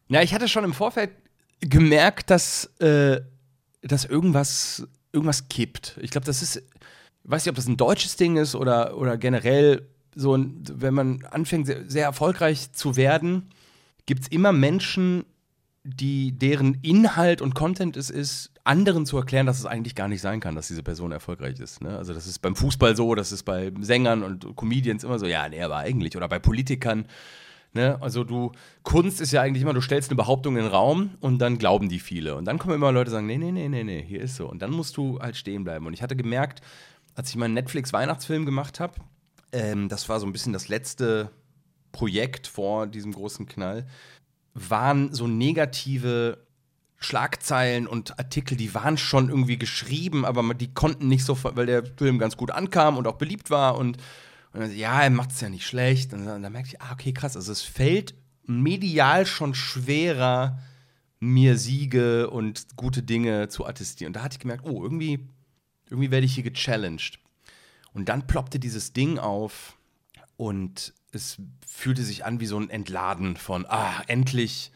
Ja, ich hatte schon im Vorfeld gemerkt, dass, äh, dass irgendwas, irgendwas kippt. Ich glaube, das ist, weiß nicht, ob das ein deutsches Ding ist oder, oder generell so, wenn man anfängt, sehr, sehr erfolgreich zu werden, gibt es immer Menschen, die, deren Inhalt und Content es ist, anderen zu erklären, dass es eigentlich gar nicht sein kann, dass diese Person erfolgreich ist. Ne? Also das ist beim Fußball so, das ist bei Sängern und Comedians immer so, ja, nee, aber eigentlich. Oder bei Politikern. Ne? Also du, Kunst ist ja eigentlich immer, du stellst eine Behauptung in den Raum und dann glauben die viele. Und dann kommen immer Leute, die sagen, nee, nee, nee, nee, nee, hier ist so. Und dann musst du halt stehen bleiben. Und ich hatte gemerkt, als ich meinen Netflix-Weihnachtsfilm gemacht habe, ähm, das war so ein bisschen das letzte Projekt vor diesem großen Knall, waren so negative Schlagzeilen und Artikel, die waren schon irgendwie geschrieben, aber die konnten nicht so, weil der Film ganz gut ankam und auch beliebt war und, und dann, ja, er macht es ja nicht schlecht. Und dann, dann merkte ich, ah, okay, krass, also es fällt medial schon schwerer, mir Siege und gute Dinge zu attestieren. Und da hatte ich gemerkt, oh, irgendwie, irgendwie werde ich hier gechallenged. Und dann ploppte dieses Ding auf und es fühlte sich an wie so ein Entladen von, ah, endlich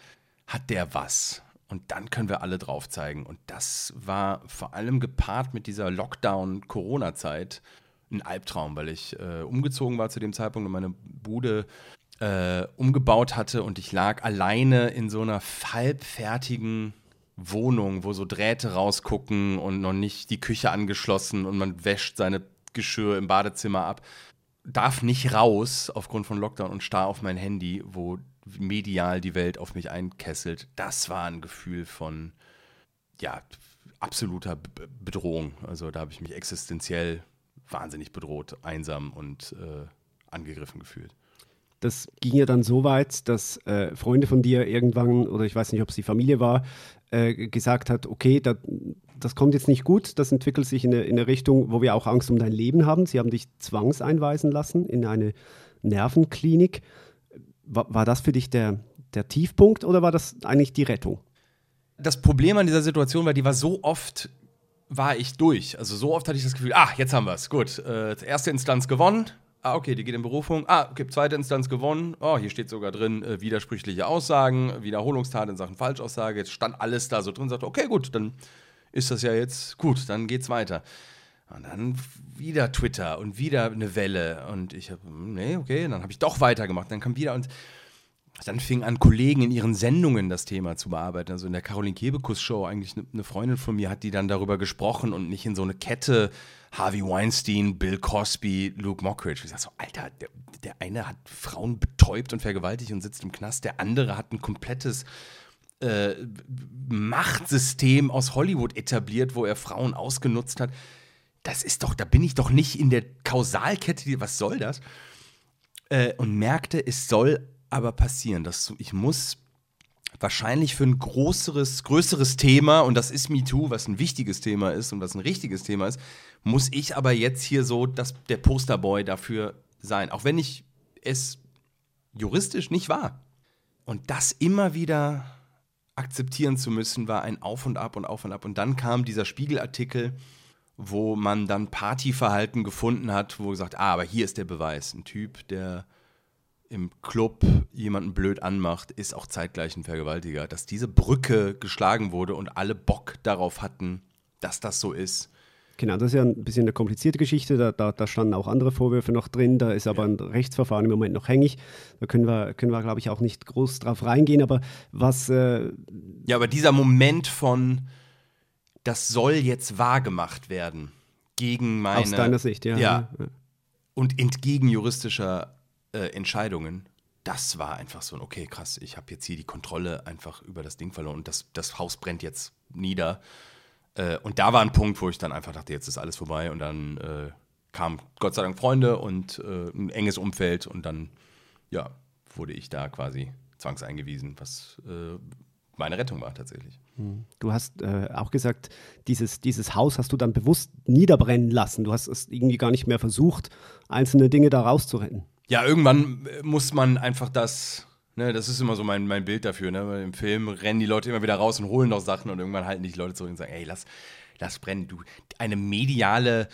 hat der was. Und dann können wir alle drauf zeigen. Und das war vor allem gepaart mit dieser Lockdown-Corona-Zeit ein Albtraum, weil ich äh, umgezogen war zu dem Zeitpunkt und meine Bude äh, umgebaut hatte und ich lag alleine in so einer halbfertigen Wohnung, wo so Drähte rausgucken und noch nicht die Küche angeschlossen und man wäscht seine Geschirr im Badezimmer ab. Darf nicht raus aufgrund von Lockdown und starr auf mein Handy, wo medial die Welt auf mich einkesselt, das war ein Gefühl von, ja, absoluter Bedrohung. Also da habe ich mich existenziell wahnsinnig bedroht, einsam und äh, angegriffen gefühlt. Das ging ja dann so weit, dass äh, Freunde von dir irgendwann, oder ich weiß nicht, ob es die Familie war, äh, gesagt hat, okay, da, das kommt jetzt nicht gut, das entwickelt sich in eine, in eine Richtung, wo wir auch Angst um dein Leben haben. Sie haben dich zwangseinweisen lassen in eine Nervenklinik. War, war das für dich der, der Tiefpunkt oder war das eigentlich die Rettung? Das Problem an dieser Situation war, die war so oft, war ich durch. Also so oft hatte ich das Gefühl, ah, jetzt haben wir es, gut. Äh, erste Instanz gewonnen. Ah, okay, die geht in Berufung. Ah, okay, zweite Instanz gewonnen. Oh, hier steht sogar drin, äh, widersprüchliche Aussagen, Wiederholungstat in Sachen Falschaussage. Jetzt stand alles da so drin, sagte, okay, gut, dann ist das ja jetzt gut, dann geht's weiter. Und dann wieder Twitter und wieder eine Welle. Und ich habe, nee, okay, dann habe ich doch weitergemacht. Dann kam wieder und dann fing an, Kollegen in ihren Sendungen das Thema zu bearbeiten. Also in der Caroline Kebekus Show eigentlich eine Freundin von mir hat die dann darüber gesprochen und nicht in so eine Kette Harvey Weinstein, Bill Cosby, Luke Mockridge. Ich sag so, Alter, der, der eine hat Frauen betäubt und vergewaltigt und sitzt im Knast. Der andere hat ein komplettes äh, Machtsystem aus Hollywood etabliert, wo er Frauen ausgenutzt hat das ist doch, da bin ich doch nicht in der Kausalkette, was soll das? Äh, und merkte, es soll aber passieren. Dass ich muss wahrscheinlich für ein größeres, größeres Thema, und das ist MeToo, was ein wichtiges Thema ist und was ein richtiges Thema ist, muss ich aber jetzt hier so das, der Posterboy dafür sein. Auch wenn ich es juristisch nicht war. Und das immer wieder akzeptieren zu müssen, war ein Auf und Ab und Auf und Ab. Und dann kam dieser Spiegelartikel, wo man dann Partyverhalten gefunden hat, wo gesagt, ah, aber hier ist der Beweis. Ein Typ, der im Club jemanden blöd anmacht, ist auch zeitgleich ein Vergewaltiger. Dass diese Brücke geschlagen wurde und alle Bock darauf hatten, dass das so ist. Genau, das ist ja ein bisschen eine komplizierte Geschichte. Da, da, da standen auch andere Vorwürfe noch drin. Da ist aber ein Rechtsverfahren im Moment noch hängig. Da können wir, können wir glaube ich, auch nicht groß drauf reingehen. Aber was. Äh ja, aber dieser Moment von das soll jetzt wahrgemacht werden gegen meine. Aus deiner Sicht, ja. Ja. Und entgegen juristischer äh, Entscheidungen. Das war einfach so ein, okay, krass, ich habe jetzt hier die Kontrolle einfach über das Ding verloren und das, das Haus brennt jetzt nieder. Äh, und da war ein Punkt, wo ich dann einfach dachte, jetzt ist alles vorbei und dann äh, kamen Gott sei Dank Freunde und äh, ein enges Umfeld und dann, ja, wurde ich da quasi zwangseingewiesen, was äh, meine Rettung war tatsächlich. Hm. Du hast äh, auch gesagt, dieses, dieses Haus hast du dann bewusst niederbrennen lassen. Du hast es irgendwie gar nicht mehr versucht, einzelne Dinge da rauszuretten. Ja, irgendwann äh, muss man einfach das, ne, das ist immer so mein, mein Bild dafür, ne? Im Film rennen die Leute immer wieder raus und holen noch Sachen und irgendwann halten die Leute zurück und sagen, ey, lass, lass brennen. Du, eine mediale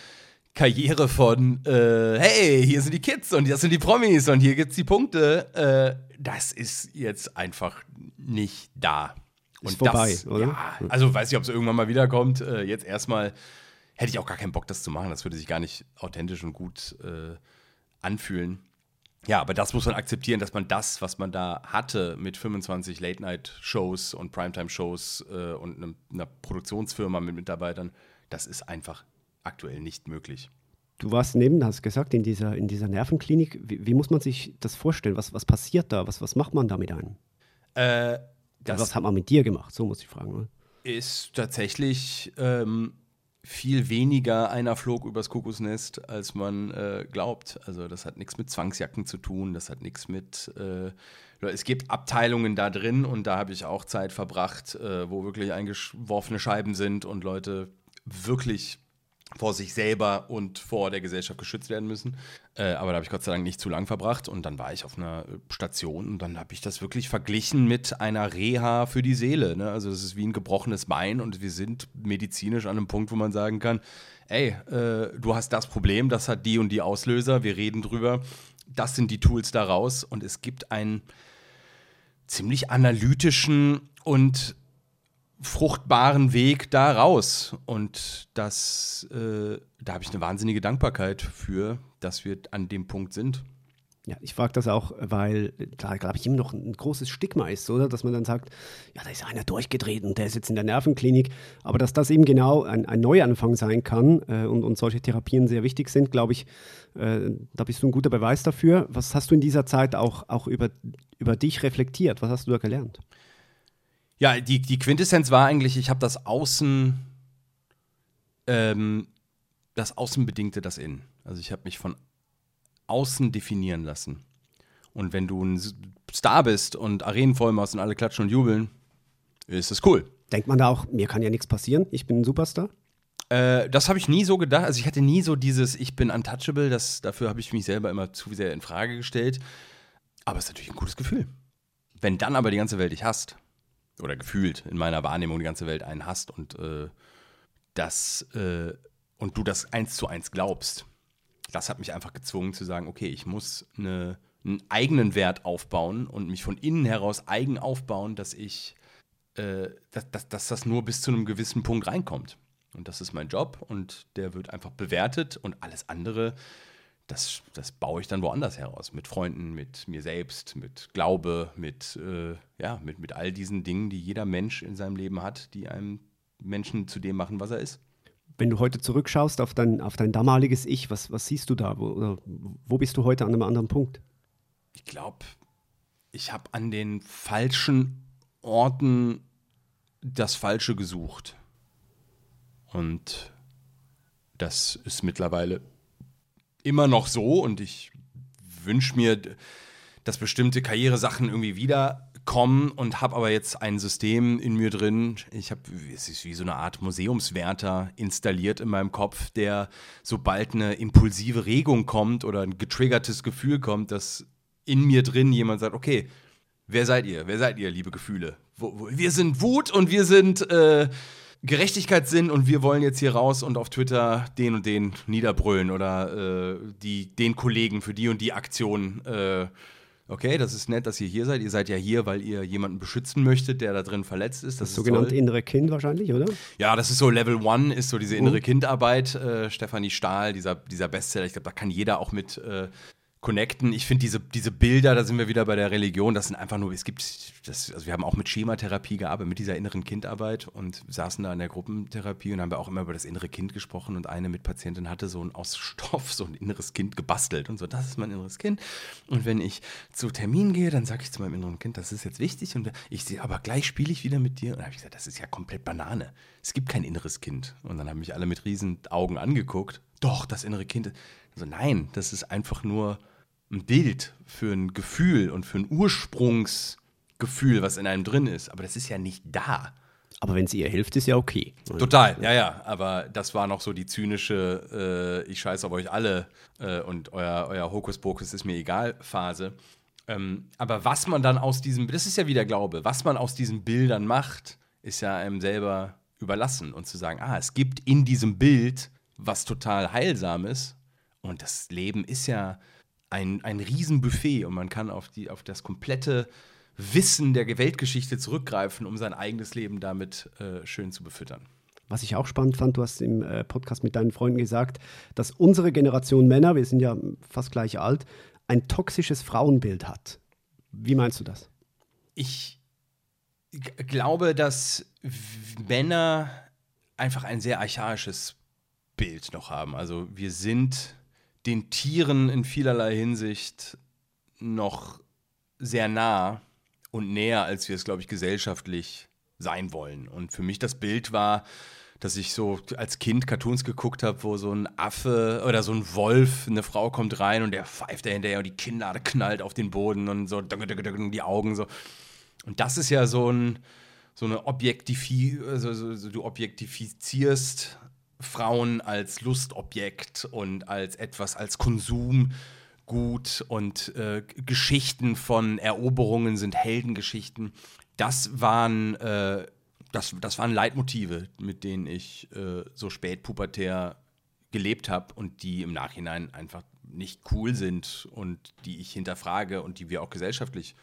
Karriere von, äh, hey, hier sind die Kids und das sind die Promis und hier gibt's die Punkte, äh, das ist jetzt einfach nicht da. Und ist vorbei, das, oder? Ja, also weiß ich, ob es irgendwann mal wiederkommt. Äh, jetzt erstmal hätte ich auch gar keinen Bock, das zu machen. Das würde sich gar nicht authentisch und gut äh, anfühlen. Ja, aber das muss man akzeptieren, dass man das, was man da hatte mit 25 Late-Night-Shows und Primetime-Shows äh, und einem, einer Produktionsfirma mit Mitarbeitern, das ist einfach aktuell nicht möglich. Du warst neben, hast gesagt, in dieser, in dieser Nervenklinik. Wie, wie, muss man sich das vorstellen? Was, was passiert da? Was, was macht man da mit einem? Äh, was hat man mit dir gemacht? So muss ich fragen. Oder? Ist tatsächlich ähm, viel weniger einer flog übers Kuckucksnest, als man äh, glaubt. Also das hat nichts mit Zwangsjacken zu tun, das hat nichts mit... Äh, es gibt Abteilungen da drin und da habe ich auch Zeit verbracht, äh, wo wirklich eingeworfene Scheiben sind und Leute wirklich vor sich selber und vor der Gesellschaft geschützt werden müssen. Äh, aber da habe ich Gott sei Dank nicht zu lang verbracht und dann war ich auf einer Station und dann habe ich das wirklich verglichen mit einer Reha für die Seele. Ne? Also das ist wie ein gebrochenes Bein und wir sind medizinisch an einem Punkt, wo man sagen kann, ey, äh, du hast das Problem, das hat die und die Auslöser, wir reden drüber, das sind die Tools daraus und es gibt einen ziemlich analytischen und fruchtbaren Weg da raus. Und das, äh, da habe ich eine wahnsinnige Dankbarkeit für, dass wir an dem Punkt sind. Ja, ich frage das auch, weil da, glaube ich, immer noch ein großes Stigma ist, oder? Dass man dann sagt, ja, da ist einer durchgedreht und der ist jetzt in der Nervenklinik. Aber dass das eben genau ein, ein Neuanfang sein kann äh, und, und solche Therapien sehr wichtig sind, glaube ich, äh, da bist du ein guter Beweis dafür. Was hast du in dieser Zeit auch, auch über, über dich reflektiert? Was hast du da gelernt? Ja, die, die Quintessenz war eigentlich, ich habe das Außen, ähm, das Außen bedingte das Innen. Also ich habe mich von außen definieren lassen. Und wenn du ein Star bist und Arenen voll machst und alle klatschen und jubeln, ist das cool. Denkt man da auch, mir kann ja nichts passieren, ich bin ein Superstar? Äh, das habe ich nie so gedacht. Also ich hatte nie so dieses, ich bin untouchable, das, dafür habe ich mich selber immer zu sehr in Frage gestellt. Aber es ist natürlich ein gutes Gefühl. Wenn dann aber die ganze Welt dich hasst, oder gefühlt in meiner Wahrnehmung die ganze Welt einen hast und äh, das äh, und du das eins zu eins glaubst, das hat mich einfach gezwungen zu sagen, okay, ich muss eine, einen eigenen Wert aufbauen und mich von innen heraus eigen aufbauen, dass ich, äh, dass, dass, dass das nur bis zu einem gewissen Punkt reinkommt. Und das ist mein Job und der wird einfach bewertet und alles andere das, das baue ich dann woanders heraus. Mit Freunden, mit mir selbst, mit Glaube, mit, äh, ja, mit, mit all diesen Dingen, die jeder Mensch in seinem Leben hat, die einem Menschen zu dem machen, was er ist. Wenn du heute zurückschaust auf dein, auf dein damaliges Ich, was, was siehst du da? Wo, wo bist du heute an einem anderen Punkt? Ich glaube, ich habe an den falschen Orten das Falsche gesucht. Und das ist mittlerweile immer noch so und ich wünsche mir, dass bestimmte Karrieresachen irgendwie wiederkommen und habe aber jetzt ein System in mir drin. Ich habe, es ist wie so eine Art Museumswärter installiert in meinem Kopf, der sobald eine impulsive Regung kommt oder ein getriggertes Gefühl kommt, dass in mir drin jemand sagt, okay, wer seid ihr? Wer seid ihr, liebe Gefühle? Wir sind Wut und wir sind äh, Gerechtigkeitssinn und wir wollen jetzt hier raus und auf Twitter den und den niederbrüllen oder äh, die, den Kollegen für die und die Aktion. Äh, okay, das ist nett, dass ihr hier seid. Ihr seid ja hier, weil ihr jemanden beschützen möchtet, der da drin verletzt ist. Das, das sogenannte innere Kind wahrscheinlich, oder? Ja, das ist so Level One, ist so diese innere mhm. Kindarbeit. Äh, Stefanie Stahl, dieser, dieser Bestseller, ich glaube, da kann jeder auch mit äh, connecten. Ich finde diese, diese Bilder, da sind wir wieder bei der Religion, das sind einfach nur, es gibt, das, also wir haben auch mit Schematherapie gearbeitet, mit dieser inneren Kindarbeit und saßen da in der Gruppentherapie und haben wir auch immer über das innere Kind gesprochen und eine Mitpatientin hatte so ein aus Stoff so ein inneres Kind gebastelt und so, das ist mein inneres Kind. Und wenn ich zu Termin gehe, dann sage ich zu meinem inneren Kind, das ist jetzt wichtig und ich sehe, aber gleich spiele ich wieder mit dir. Und dann habe ich gesagt, das ist ja komplett Banane. Es gibt kein inneres Kind. Und dann haben mich alle mit riesen Augen angeguckt. Doch, das innere Kind. Also nein, das ist einfach nur ein Bild, für ein Gefühl und für ein Ursprungs, Gefühl, was in einem drin ist. Aber das ist ja nicht da. Aber wenn es ihr hilft, ist ja okay. Total, ja, ja. Aber das war noch so die zynische, äh, ich scheiße auf euch alle äh, und euer, euer Hokuspokus ist mir egal Phase. Ähm, aber was man dann aus diesem, das ist ja wieder Glaube, was man aus diesen Bildern macht, ist ja einem selber überlassen und zu sagen, ah, es gibt in diesem Bild was total heilsames und das Leben ist ja ein, ein Riesenbuffet und man kann auf, die, auf das komplette Wissen der Weltgeschichte zurückgreifen, um sein eigenes Leben damit äh, schön zu befüttern. Was ich auch spannend fand, du hast im äh, Podcast mit deinen Freunden gesagt, dass unsere Generation Männer, wir sind ja fast gleich alt, ein toxisches Frauenbild hat. Wie meinst du das? Ich glaube, dass Männer einfach ein sehr archaisches Bild noch haben. Also wir sind den Tieren in vielerlei Hinsicht noch sehr nah und näher, als wir es, glaube ich, gesellschaftlich sein wollen. Und für mich das Bild war, dass ich so als Kind Cartoons geguckt habe, wo so ein Affe oder so ein Wolf, eine Frau kommt rein und der pfeift da hinterher und die Kinnlade knallt auf den Boden und so die Augen so. Und das ist ja so ein so eine Objektifi also so, du objektifizierst Frauen als Lustobjekt und als etwas als Konsum gut und äh, Geschichten von Eroberungen sind Heldengeschichten. Das waren, äh, das, das waren Leitmotive, mit denen ich äh, so spät pubertär gelebt habe und die im Nachhinein einfach nicht cool sind und die ich hinterfrage und die wir auch gesellschaftlich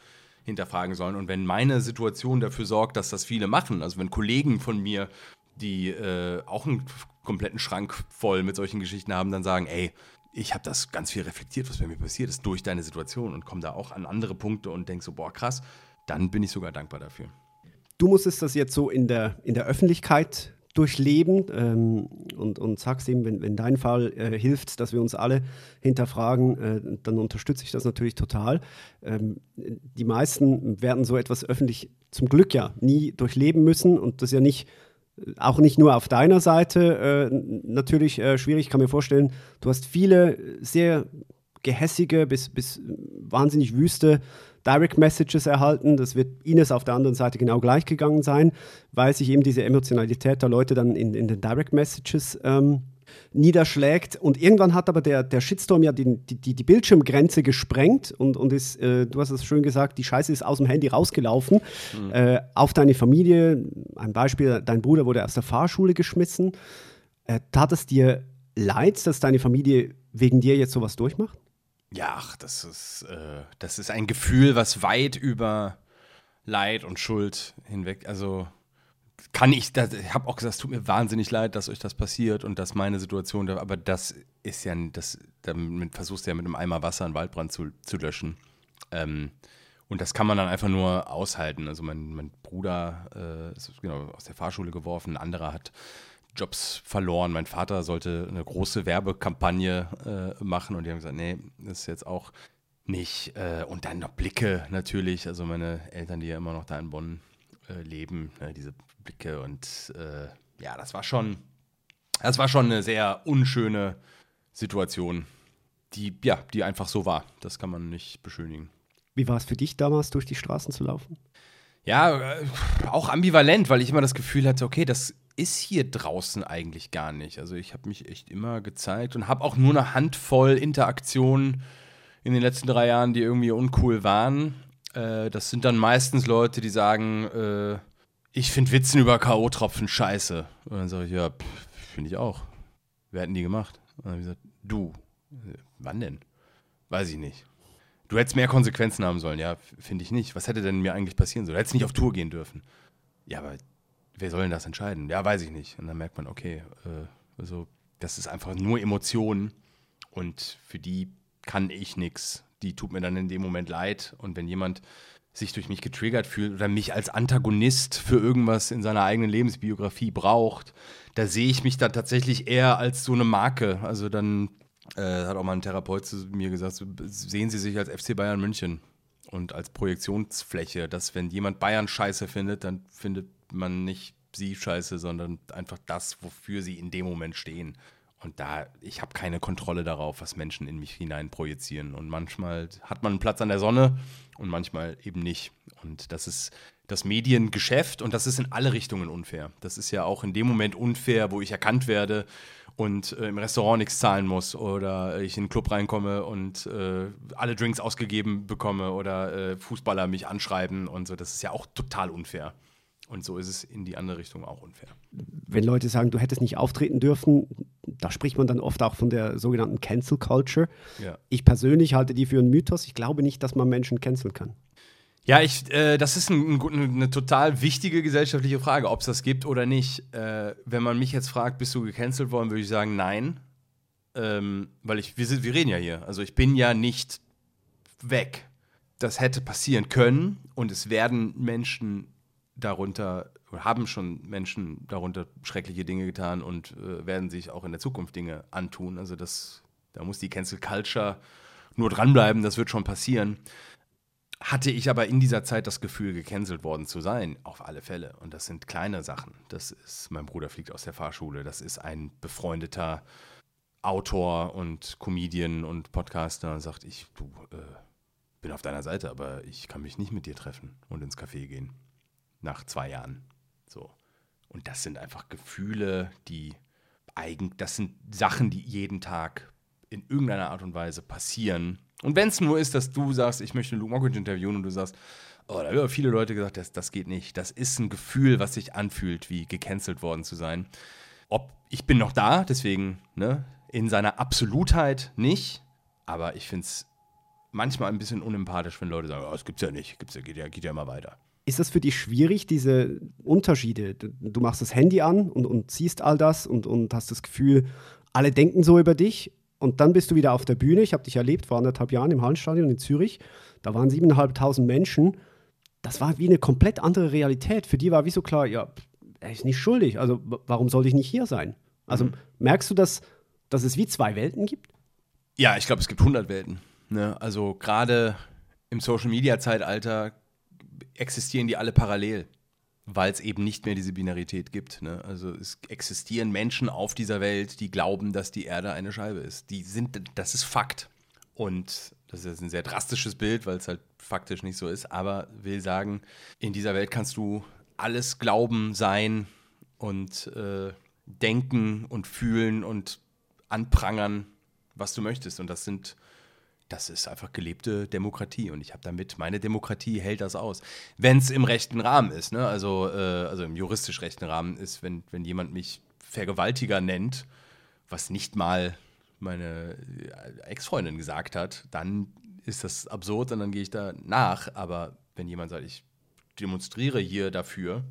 hinterfragen sollen. Und wenn meine Situation dafür sorgt, dass das viele machen, also wenn Kollegen von mir, die äh, auch einen kompletten Schrank voll mit solchen Geschichten haben, dann sagen, ey, ich habe das ganz viel reflektiert, was bei mir passiert ist, durch deine Situation und komme da auch an andere Punkte und denke so, boah, krass, dann bin ich sogar dankbar dafür. Du musstest das jetzt so in der, in der Öffentlichkeit durchleben ähm, und, und sagst ihm, wenn, wenn dein Fall äh, hilft, dass wir uns alle hinterfragen, äh, dann unterstütze ich das natürlich total. Ähm, die meisten werden so etwas öffentlich zum Glück ja nie durchleben müssen und das ja nicht auch nicht nur auf deiner Seite äh, natürlich äh, schwierig. Ich kann mir vorstellen, du hast viele sehr gehässige bis, bis wahnsinnig wüste Direct Messages erhalten. Das wird Ines auf der anderen Seite genau gleich gegangen sein, weil sich eben diese Emotionalität der Leute dann in, in den Direct Messages ähm, niederschlägt. Und irgendwann hat aber der, der Shitstorm ja die, die, die Bildschirmgrenze gesprengt und, und ist, äh, du hast es schön gesagt, die Scheiße ist aus dem Handy rausgelaufen mhm. äh, auf deine Familie. Ein Beispiel, dein Bruder wurde aus der Fahrschule geschmissen. Äh, tat es dir leid, dass deine Familie wegen dir jetzt sowas durchmacht? Ja, ach, das ist, äh, das ist ein Gefühl, was weit über Leid und Schuld hinweg, also kann ich, das, ich habe auch gesagt, es tut mir wahnsinnig leid, dass euch das passiert und dass meine Situation, aber das ist ja, das, damit versuchst du ja mit einem Eimer Wasser einen Waldbrand zu, zu löschen. Ähm, und das kann man dann einfach nur aushalten. Also mein, mein Bruder äh, ist genau, aus der Fahrschule geworfen, ein anderer hat Jobs verloren. Mein Vater sollte eine große Werbekampagne äh, machen und die haben gesagt, nee, das ist jetzt auch nicht. Äh, und dann noch Blicke natürlich, also meine Eltern, die ja immer noch da in Bonn äh, leben, ne, diese Blicke und äh, ja, das war schon, das war schon eine sehr unschöne Situation, die, ja, die einfach so war. Das kann man nicht beschönigen. Wie war es für dich damals, durch die Straßen zu laufen? Ja, äh, auch ambivalent, weil ich immer das Gefühl hatte, okay, das ist hier draußen eigentlich gar nicht. Also ich habe mich echt immer gezeigt und habe auch nur eine Handvoll Interaktionen in den letzten drei Jahren, die irgendwie uncool waren. Äh, das sind dann meistens Leute, die sagen, äh, ich finde Witzen über K.O.-Tropfen scheiße. Und dann sage ich, ja, finde ich auch. Wer hat die gemacht? Und dann habe ich gesagt, du. Wann denn? Weiß ich nicht. Du hättest mehr Konsequenzen haben sollen. Ja, finde ich nicht. Was hätte denn mir eigentlich passieren sollen? Du hättest nicht auf Tour gehen dürfen. Ja, aber wer soll denn das entscheiden? Ja, weiß ich nicht. Und dann merkt man, okay, äh, also das ist einfach nur Emotionen und für die kann ich nichts. Die tut mir dann in dem Moment leid. Und wenn jemand sich durch mich getriggert fühlt oder mich als Antagonist für irgendwas in seiner eigenen Lebensbiografie braucht, da sehe ich mich dann tatsächlich eher als so eine Marke. Also dann äh, hat auch mal ein Therapeut zu mir gesagt, sehen Sie sich als FC Bayern München und als Projektionsfläche, dass wenn jemand Bayern scheiße findet, dann findet man nicht sie scheiße, sondern einfach das, wofür sie in dem Moment stehen. Und da, ich habe keine Kontrolle darauf, was Menschen in mich hinein projizieren. Und manchmal hat man einen Platz an der Sonne und manchmal eben nicht. Und das ist das Mediengeschäft und das ist in alle Richtungen unfair. Das ist ja auch in dem Moment unfair, wo ich erkannt werde und äh, im Restaurant nichts zahlen muss oder ich in den Club reinkomme und äh, alle Drinks ausgegeben bekomme oder äh, Fußballer mich anschreiben und so. Das ist ja auch total unfair. Und so ist es in die andere Richtung auch unfair. Wenn Leute sagen, du hättest nicht auftreten dürfen, da spricht man dann oft auch von der sogenannten Cancel Culture. Ja. Ich persönlich halte die für einen Mythos. Ich glaube nicht, dass man Menschen canceln kann. Ja, ich, äh, das ist ein, ein, eine total wichtige gesellschaftliche Frage, ob es das gibt oder nicht. Äh, wenn man mich jetzt fragt, bist du gecancelt worden, würde ich sagen, nein. Ähm, weil ich, wir, sind, wir reden ja hier. Also ich bin ja nicht weg. Das hätte passieren können und es werden Menschen darunter, haben schon Menschen darunter schreckliche Dinge getan und äh, werden sich auch in der Zukunft Dinge antun. Also das, da muss die Cancel Culture nur dranbleiben, das wird schon passieren hatte ich aber in dieser Zeit das Gefühl, gecancelt worden zu sein, auf alle Fälle. Und das sind kleine Sachen. Das ist, mein Bruder fliegt aus der Fahrschule, das ist ein befreundeter Autor und Comedian und Podcaster und sagt, ich du, äh, bin auf deiner Seite, aber ich kann mich nicht mit dir treffen und ins Café gehen. Nach zwei Jahren. So. Und das sind einfach Gefühle, die eigen, das sind Sachen, die jeden Tag in irgendeiner Art und Weise passieren und wenn es nur ist, dass du sagst, ich möchte Luke Mockridge interviewen und du sagst, oh, da haben viele Leute gesagt, das, das geht nicht. Das ist ein Gefühl, was sich anfühlt, wie gecancelt worden zu sein. Ob ich bin noch da, deswegen ne, in seiner Absolutheit nicht, aber ich finde es manchmal ein bisschen unempathisch, wenn Leute sagen, oh, das gibt's ja nicht, gibt's ja, geht, ja, geht ja immer weiter. Ist das für dich schwierig, diese Unterschiede? Du machst das Handy an und, und siehst all das und, und hast das Gefühl, alle denken so über dich und dann bist du wieder auf der Bühne. Ich habe dich erlebt vor anderthalb Jahren im Hallenstadion in Zürich. Da waren siebeneinhalbtausend Menschen. Das war wie eine komplett andere Realität. Für die war wie so klar, ja, er ist nicht schuldig. Also warum soll ich nicht hier sein? Also mhm. merkst du, dass, dass es wie zwei Welten gibt? Ja, ich glaube, es gibt 100 Welten. Ne? Also gerade im Social-Media-Zeitalter existieren die alle parallel weil es eben nicht mehr diese Binarität gibt. Ne? Also es existieren Menschen auf dieser Welt, die glauben, dass die Erde eine Scheibe ist. Die sind, das ist Fakt. Und das ist jetzt ein sehr drastisches Bild, weil es halt faktisch nicht so ist, aber will sagen, in dieser Welt kannst du alles glauben, sein und äh, denken und fühlen und anprangern, was du möchtest. Und das sind das ist einfach gelebte Demokratie und ich habe damit, meine Demokratie hält das aus. Wenn es im rechten Rahmen ist, ne? also, äh, also im juristisch rechten Rahmen ist, wenn, wenn jemand mich Vergewaltiger nennt, was nicht mal meine Ex-Freundin gesagt hat, dann ist das absurd und dann gehe ich da nach. Aber wenn jemand sagt, ich demonstriere hier dafür,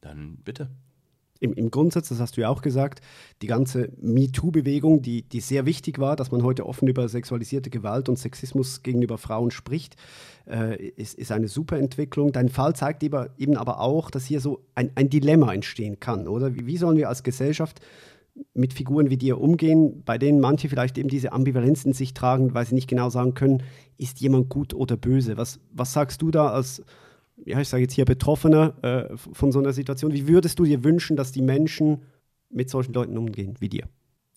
dann bitte im, im Grundsatz, das hast du ja auch gesagt, die ganze MeToo-Bewegung, die, die sehr wichtig war, dass man heute offen über sexualisierte Gewalt und Sexismus gegenüber Frauen spricht, äh, ist, ist eine super Entwicklung. Dein Fall zeigt eben aber auch, dass hier so ein, ein Dilemma entstehen kann, oder? Wie, wie sollen wir als Gesellschaft mit Figuren wie dir umgehen, bei denen manche vielleicht eben diese Ambivalenz in sich tragen, weil sie nicht genau sagen können, ist jemand gut oder böse? Was, was sagst du da als ja, ich sage jetzt hier Betroffener äh, von so einer Situation. Wie würdest du dir wünschen, dass die Menschen mit solchen Leuten umgehen wie dir?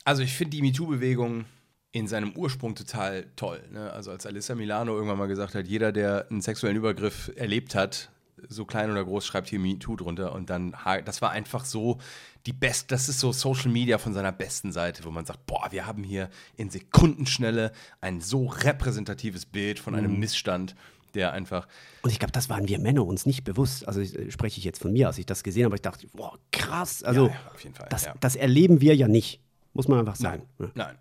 Also ich finde die MeToo-Bewegung in seinem Ursprung total toll. Ne? Also als Alissa Milano irgendwann mal gesagt hat, jeder, der einen sexuellen Übergriff erlebt hat, so klein oder groß, schreibt hier MeToo drunter. Und dann, das war einfach so die best, das ist so Social Media von seiner besten Seite, wo man sagt, boah, wir haben hier in Sekundenschnelle ein so repräsentatives Bild von einem mhm. Missstand der einfach. Und ich glaube, das waren wir Männer uns nicht bewusst. Also ich, äh, spreche ich jetzt von mir, als ich das gesehen habe, ich dachte, boah, krass. Also ja, auf jeden Fall. Das, ja. das erleben wir ja nicht, muss man einfach sagen. Nein, nein.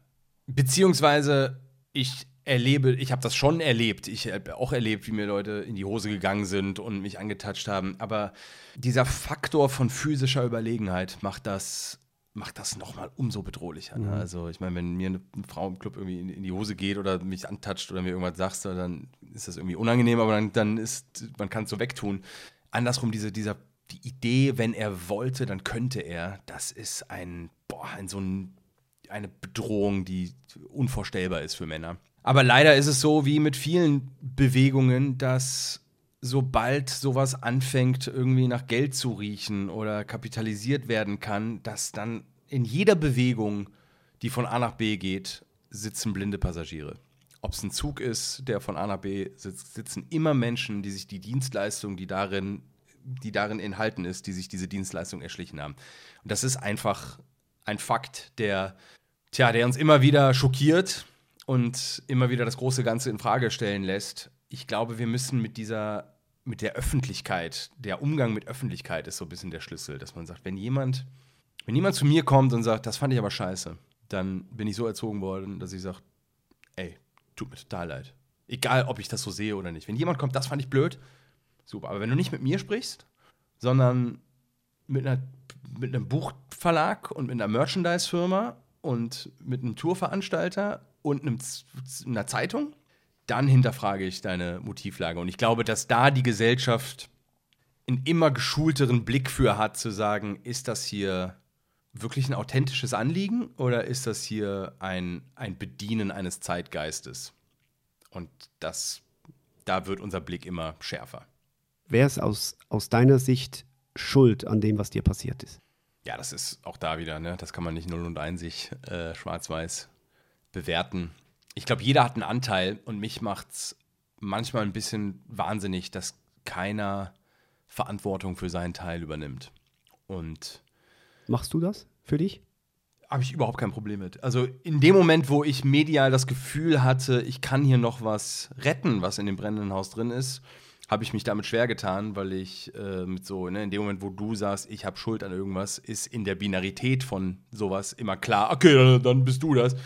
Beziehungsweise ich erlebe, ich habe das schon erlebt. Ich habe auch erlebt, wie mir Leute in die Hose gegangen sind und mich angetatscht haben. Aber dieser Faktor von physischer Überlegenheit macht das macht das nochmal umso bedrohlicher. Ne? Mhm. Also ich meine, wenn mir eine Frau im Club irgendwie in, in, die Hose geht oder mich antatscht oder mir irgendwas sagst, dann ist das irgendwie unangenehm, aber dann, dann ist, man kann es so wegtun. Andersrum, diese, dieser, die Idee, wenn er wollte, dann könnte er, das ist ein, boah, ein, so ein, eine Bedrohung, die unvorstellbar ist für Männer. Aber leider ist es so wie mit vielen Bewegungen, dass sobald sowas anfängt, irgendwie nach Geld zu riechen oder kapitalisiert werden kann, dass dann in jeder Bewegung die von A nach B geht, sitzen blinde Passagiere. Ob es ein Zug ist, der von A nach B sitzt, sitzen immer Menschen, die sich die Dienstleistung, die darin, die darin enthalten ist, die sich diese Dienstleistung erschlichen haben. Und das ist einfach ein Fakt, der, tja, der uns immer wieder schockiert und immer wieder das große Ganze in Frage stellen lässt. Ich glaube, wir müssen mit dieser, mit der Öffentlichkeit, der Umgang mit Öffentlichkeit ist so ein bisschen der Schlüssel, dass man sagt, wenn jemand, wenn jemand zu mir kommt und sagt, das fand ich aber scheiße, dann bin ich so erzogen worden, dass ich sage, ey, tut mir total leid. Egal, ob ich das so sehe oder nicht. Wenn jemand kommt, das fand ich blöd, super. Aber wenn du nicht mit mir sprichst, sondern mit, einer, mit einem Buchverlag und mit einer Merchandise-Firma und mit einem Tourveranstalter und einem, einer Zeitung, dann hinterfrage ich deine Motivlage. Und ich glaube, dass da die Gesellschaft einen immer geschulteren Blick für hat, zu sagen, ist das hier wirklich ein authentisches Anliegen oder ist das hier ein, ein Bedienen eines Zeitgeistes? Und das, da wird unser Blick immer schärfer. Wer ist aus, aus deiner Sicht schuld an dem, was dir passiert ist? Ja, das ist auch da wieder, ne? das kann man nicht null und einsig äh, schwarz-weiß bewerten. Ich glaube, jeder hat einen Anteil und mich macht es manchmal ein bisschen wahnsinnig, dass keiner Verantwortung für seinen Teil übernimmt. Und Machst du das für dich? Habe ich überhaupt kein Problem mit. Also in dem Moment, wo ich medial das Gefühl hatte, ich kann hier noch was retten, was in dem brennenden Haus drin ist, habe ich mich damit schwer getan, weil ich äh, mit so, ne, in dem Moment, wo du sagst, ich habe Schuld an irgendwas, ist in der Binarität von sowas immer klar, okay, dann bist du das.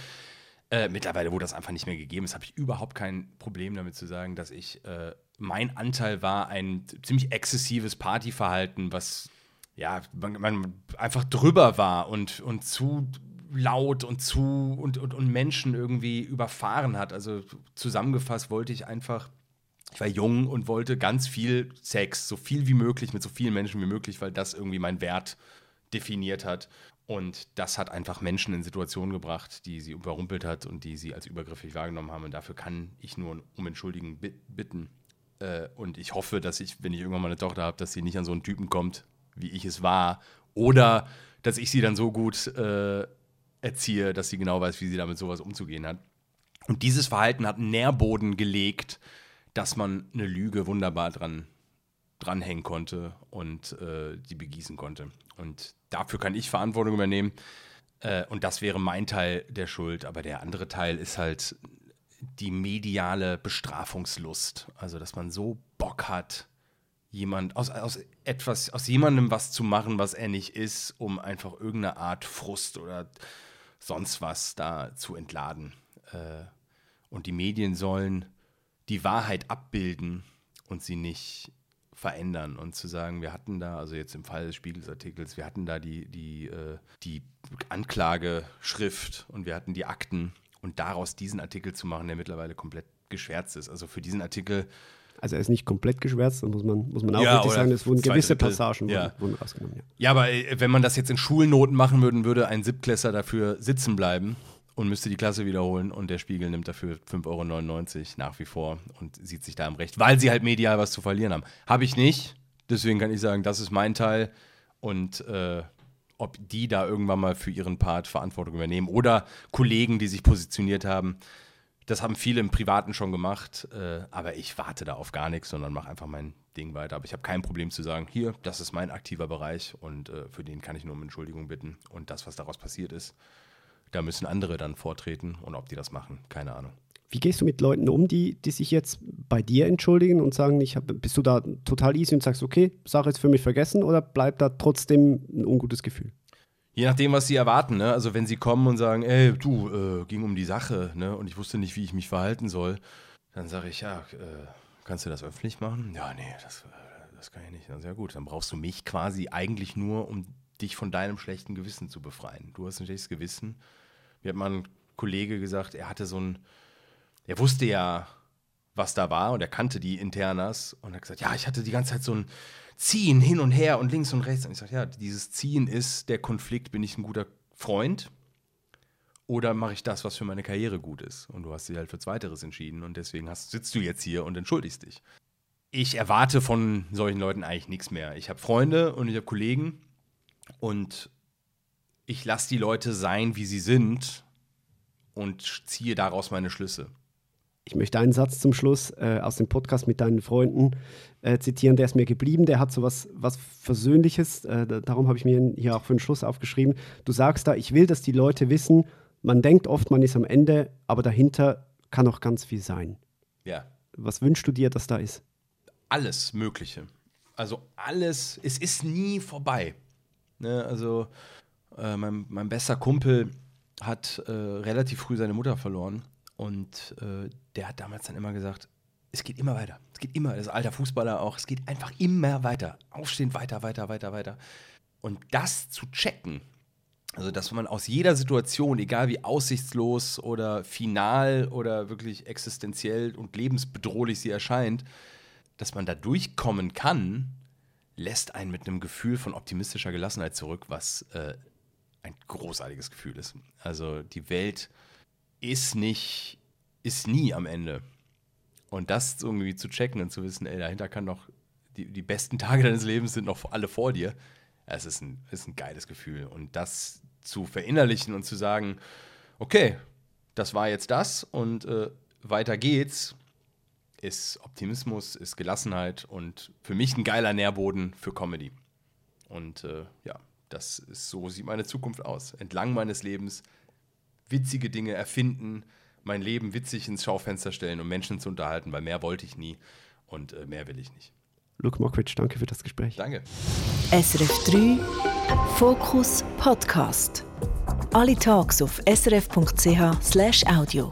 Äh, mittlerweile, wo das einfach nicht mehr gegeben ist, habe ich überhaupt kein Problem damit zu sagen, dass ich, äh, mein Anteil war ein ziemlich exzessives Partyverhalten, was ja, man, man einfach drüber war und, und zu laut und zu und, und, und Menschen irgendwie überfahren hat. Also zusammengefasst wollte ich einfach, ich war jung und wollte ganz viel Sex, so viel wie möglich mit so vielen Menschen wie möglich, weil das irgendwie mein Wert definiert hat. Und das hat einfach Menschen in Situationen gebracht, die sie überrumpelt hat und die sie als übergriffig wahrgenommen haben. Und dafür kann ich nur um Entschuldigen bitten. Äh, und ich hoffe, dass ich, wenn ich irgendwann mal eine Tochter habe, dass sie nicht an so einen Typen kommt, wie ich es war. Oder dass ich sie dann so gut äh, erziehe, dass sie genau weiß, wie sie damit sowas umzugehen hat. Und dieses Verhalten hat einen Nährboden gelegt, dass man eine Lüge wunderbar dran dranhängen konnte und äh, die begießen konnte. Und dafür kann ich Verantwortung übernehmen. Äh, und das wäre mein Teil der Schuld. Aber der andere Teil ist halt die mediale Bestrafungslust. Also, dass man so Bock hat, jemand, aus, aus etwas, aus jemandem was zu machen, was er nicht ist, um einfach irgendeine Art Frust oder sonst was da zu entladen. Äh, und die Medien sollen die Wahrheit abbilden und sie nicht verändern und zu sagen, wir hatten da, also jetzt im Fall des Spiegelsartikels, wir hatten da die, die, äh, die Anklageschrift und wir hatten die Akten und daraus diesen Artikel zu machen, der mittlerweile komplett geschwärzt ist. Also für diesen Artikel also er ist nicht komplett geschwärzt, muss man, muss man auch ja, wirklich sagen, es wurden gewisse Passagen ja. wurden, rausgenommen. Ja. ja, aber äh, wenn man das jetzt in Schulnoten machen würde, würde ein Siebtklässler dafür sitzen bleiben und müsste die Klasse wiederholen und der Spiegel nimmt dafür 5,99 Euro nach wie vor und sieht sich da im Recht, weil sie halt medial was zu verlieren haben. Habe ich nicht, deswegen kann ich sagen, das ist mein Teil und äh, ob die da irgendwann mal für ihren Part Verantwortung übernehmen oder Kollegen, die sich positioniert haben, das haben viele im Privaten schon gemacht, äh, aber ich warte da auf gar nichts, sondern mache einfach mein Ding weiter. Aber ich habe kein Problem zu sagen, hier, das ist mein aktiver Bereich und äh, für den kann ich nur um Entschuldigung bitten. Und das, was daraus passiert ist, da müssen andere dann vortreten und ob die das machen, keine Ahnung. Wie gehst du mit Leuten um, die, die sich jetzt bei dir entschuldigen und sagen, ich hab, bist du da total easy und sagst, okay, Sache ist für mich vergessen oder bleibt da trotzdem ein ungutes Gefühl? Je nachdem, was sie erwarten. Ne? Also wenn sie kommen und sagen, ey, du, äh, ging um die Sache ne? und ich wusste nicht, wie ich mich verhalten soll, dann sage ich, ja, äh, kannst du das öffentlich machen? Ja, nee, das, äh, das kann ich nicht. Dann sehr gut, dann brauchst du mich quasi eigentlich nur, um dich von deinem schlechten Gewissen zu befreien. Du hast ein schlechtes Gewissen. Mir hat mal ein Kollege gesagt, er hatte so ein, er wusste ja, was da war und er kannte die Internas und hat gesagt, ja, ich hatte die ganze Zeit so ein Ziehen hin und her und links und rechts. Und ich sage, ja, dieses Ziehen ist der Konflikt, bin ich ein guter Freund oder mache ich das, was für meine Karriere gut ist? Und du hast dich halt für Zweiteres entschieden und deswegen hast, sitzt du jetzt hier und entschuldigst dich. Ich erwarte von solchen Leuten eigentlich nichts mehr. Ich habe Freunde und ich habe Kollegen und ich lasse die Leute sein, wie sie sind und ziehe daraus meine Schlüsse. Ich möchte einen Satz zum Schluss äh, aus dem Podcast mit deinen Freunden äh, zitieren, der ist mir geblieben, der hat so was, was Versöhnliches, äh, darum habe ich mir hier auch für den Schluss aufgeschrieben. Du sagst da, ich will, dass die Leute wissen, man denkt oft, man ist am Ende, aber dahinter kann noch ganz viel sein. Ja. Was wünschst du dir, dass da ist? Alles Mögliche. Also alles, es ist nie vorbei. Ne? Also äh, mein, mein bester Kumpel hat äh, relativ früh seine Mutter verloren und äh, der hat damals dann immer gesagt, es geht immer weiter. Es geht immer, das alter Fußballer auch, es geht einfach immer weiter. Aufstehen, weiter, weiter, weiter, weiter. Und das zu checken, also dass man aus jeder Situation, egal wie aussichtslos oder final oder wirklich existenziell und lebensbedrohlich sie erscheint, dass man da durchkommen kann, lässt einen mit einem Gefühl von optimistischer Gelassenheit zurück, was äh, ein großartiges Gefühl ist. Also die Welt ist nicht, ist nie am Ende. Und das irgendwie zu checken und zu wissen, ey, dahinter kann noch, die, die besten Tage deines Lebens sind noch alle vor dir, es ist ein, ist ein geiles Gefühl. Und das zu verinnerlichen und zu sagen, okay, das war jetzt das und äh, weiter geht's, ist Optimismus, ist Gelassenheit und für mich ein geiler Nährboden für Comedy. Und äh, ja, das ist so sieht meine Zukunft aus. Entlang meines Lebens witzige Dinge erfinden, mein Leben witzig ins Schaufenster stellen, um Menschen zu unterhalten, weil mehr wollte ich nie und äh, mehr will ich nicht. Luke Mockridge, danke für das Gespräch. Danke. SRF 3 Fokus Podcast. Alle Tags auf srf.ch/audio.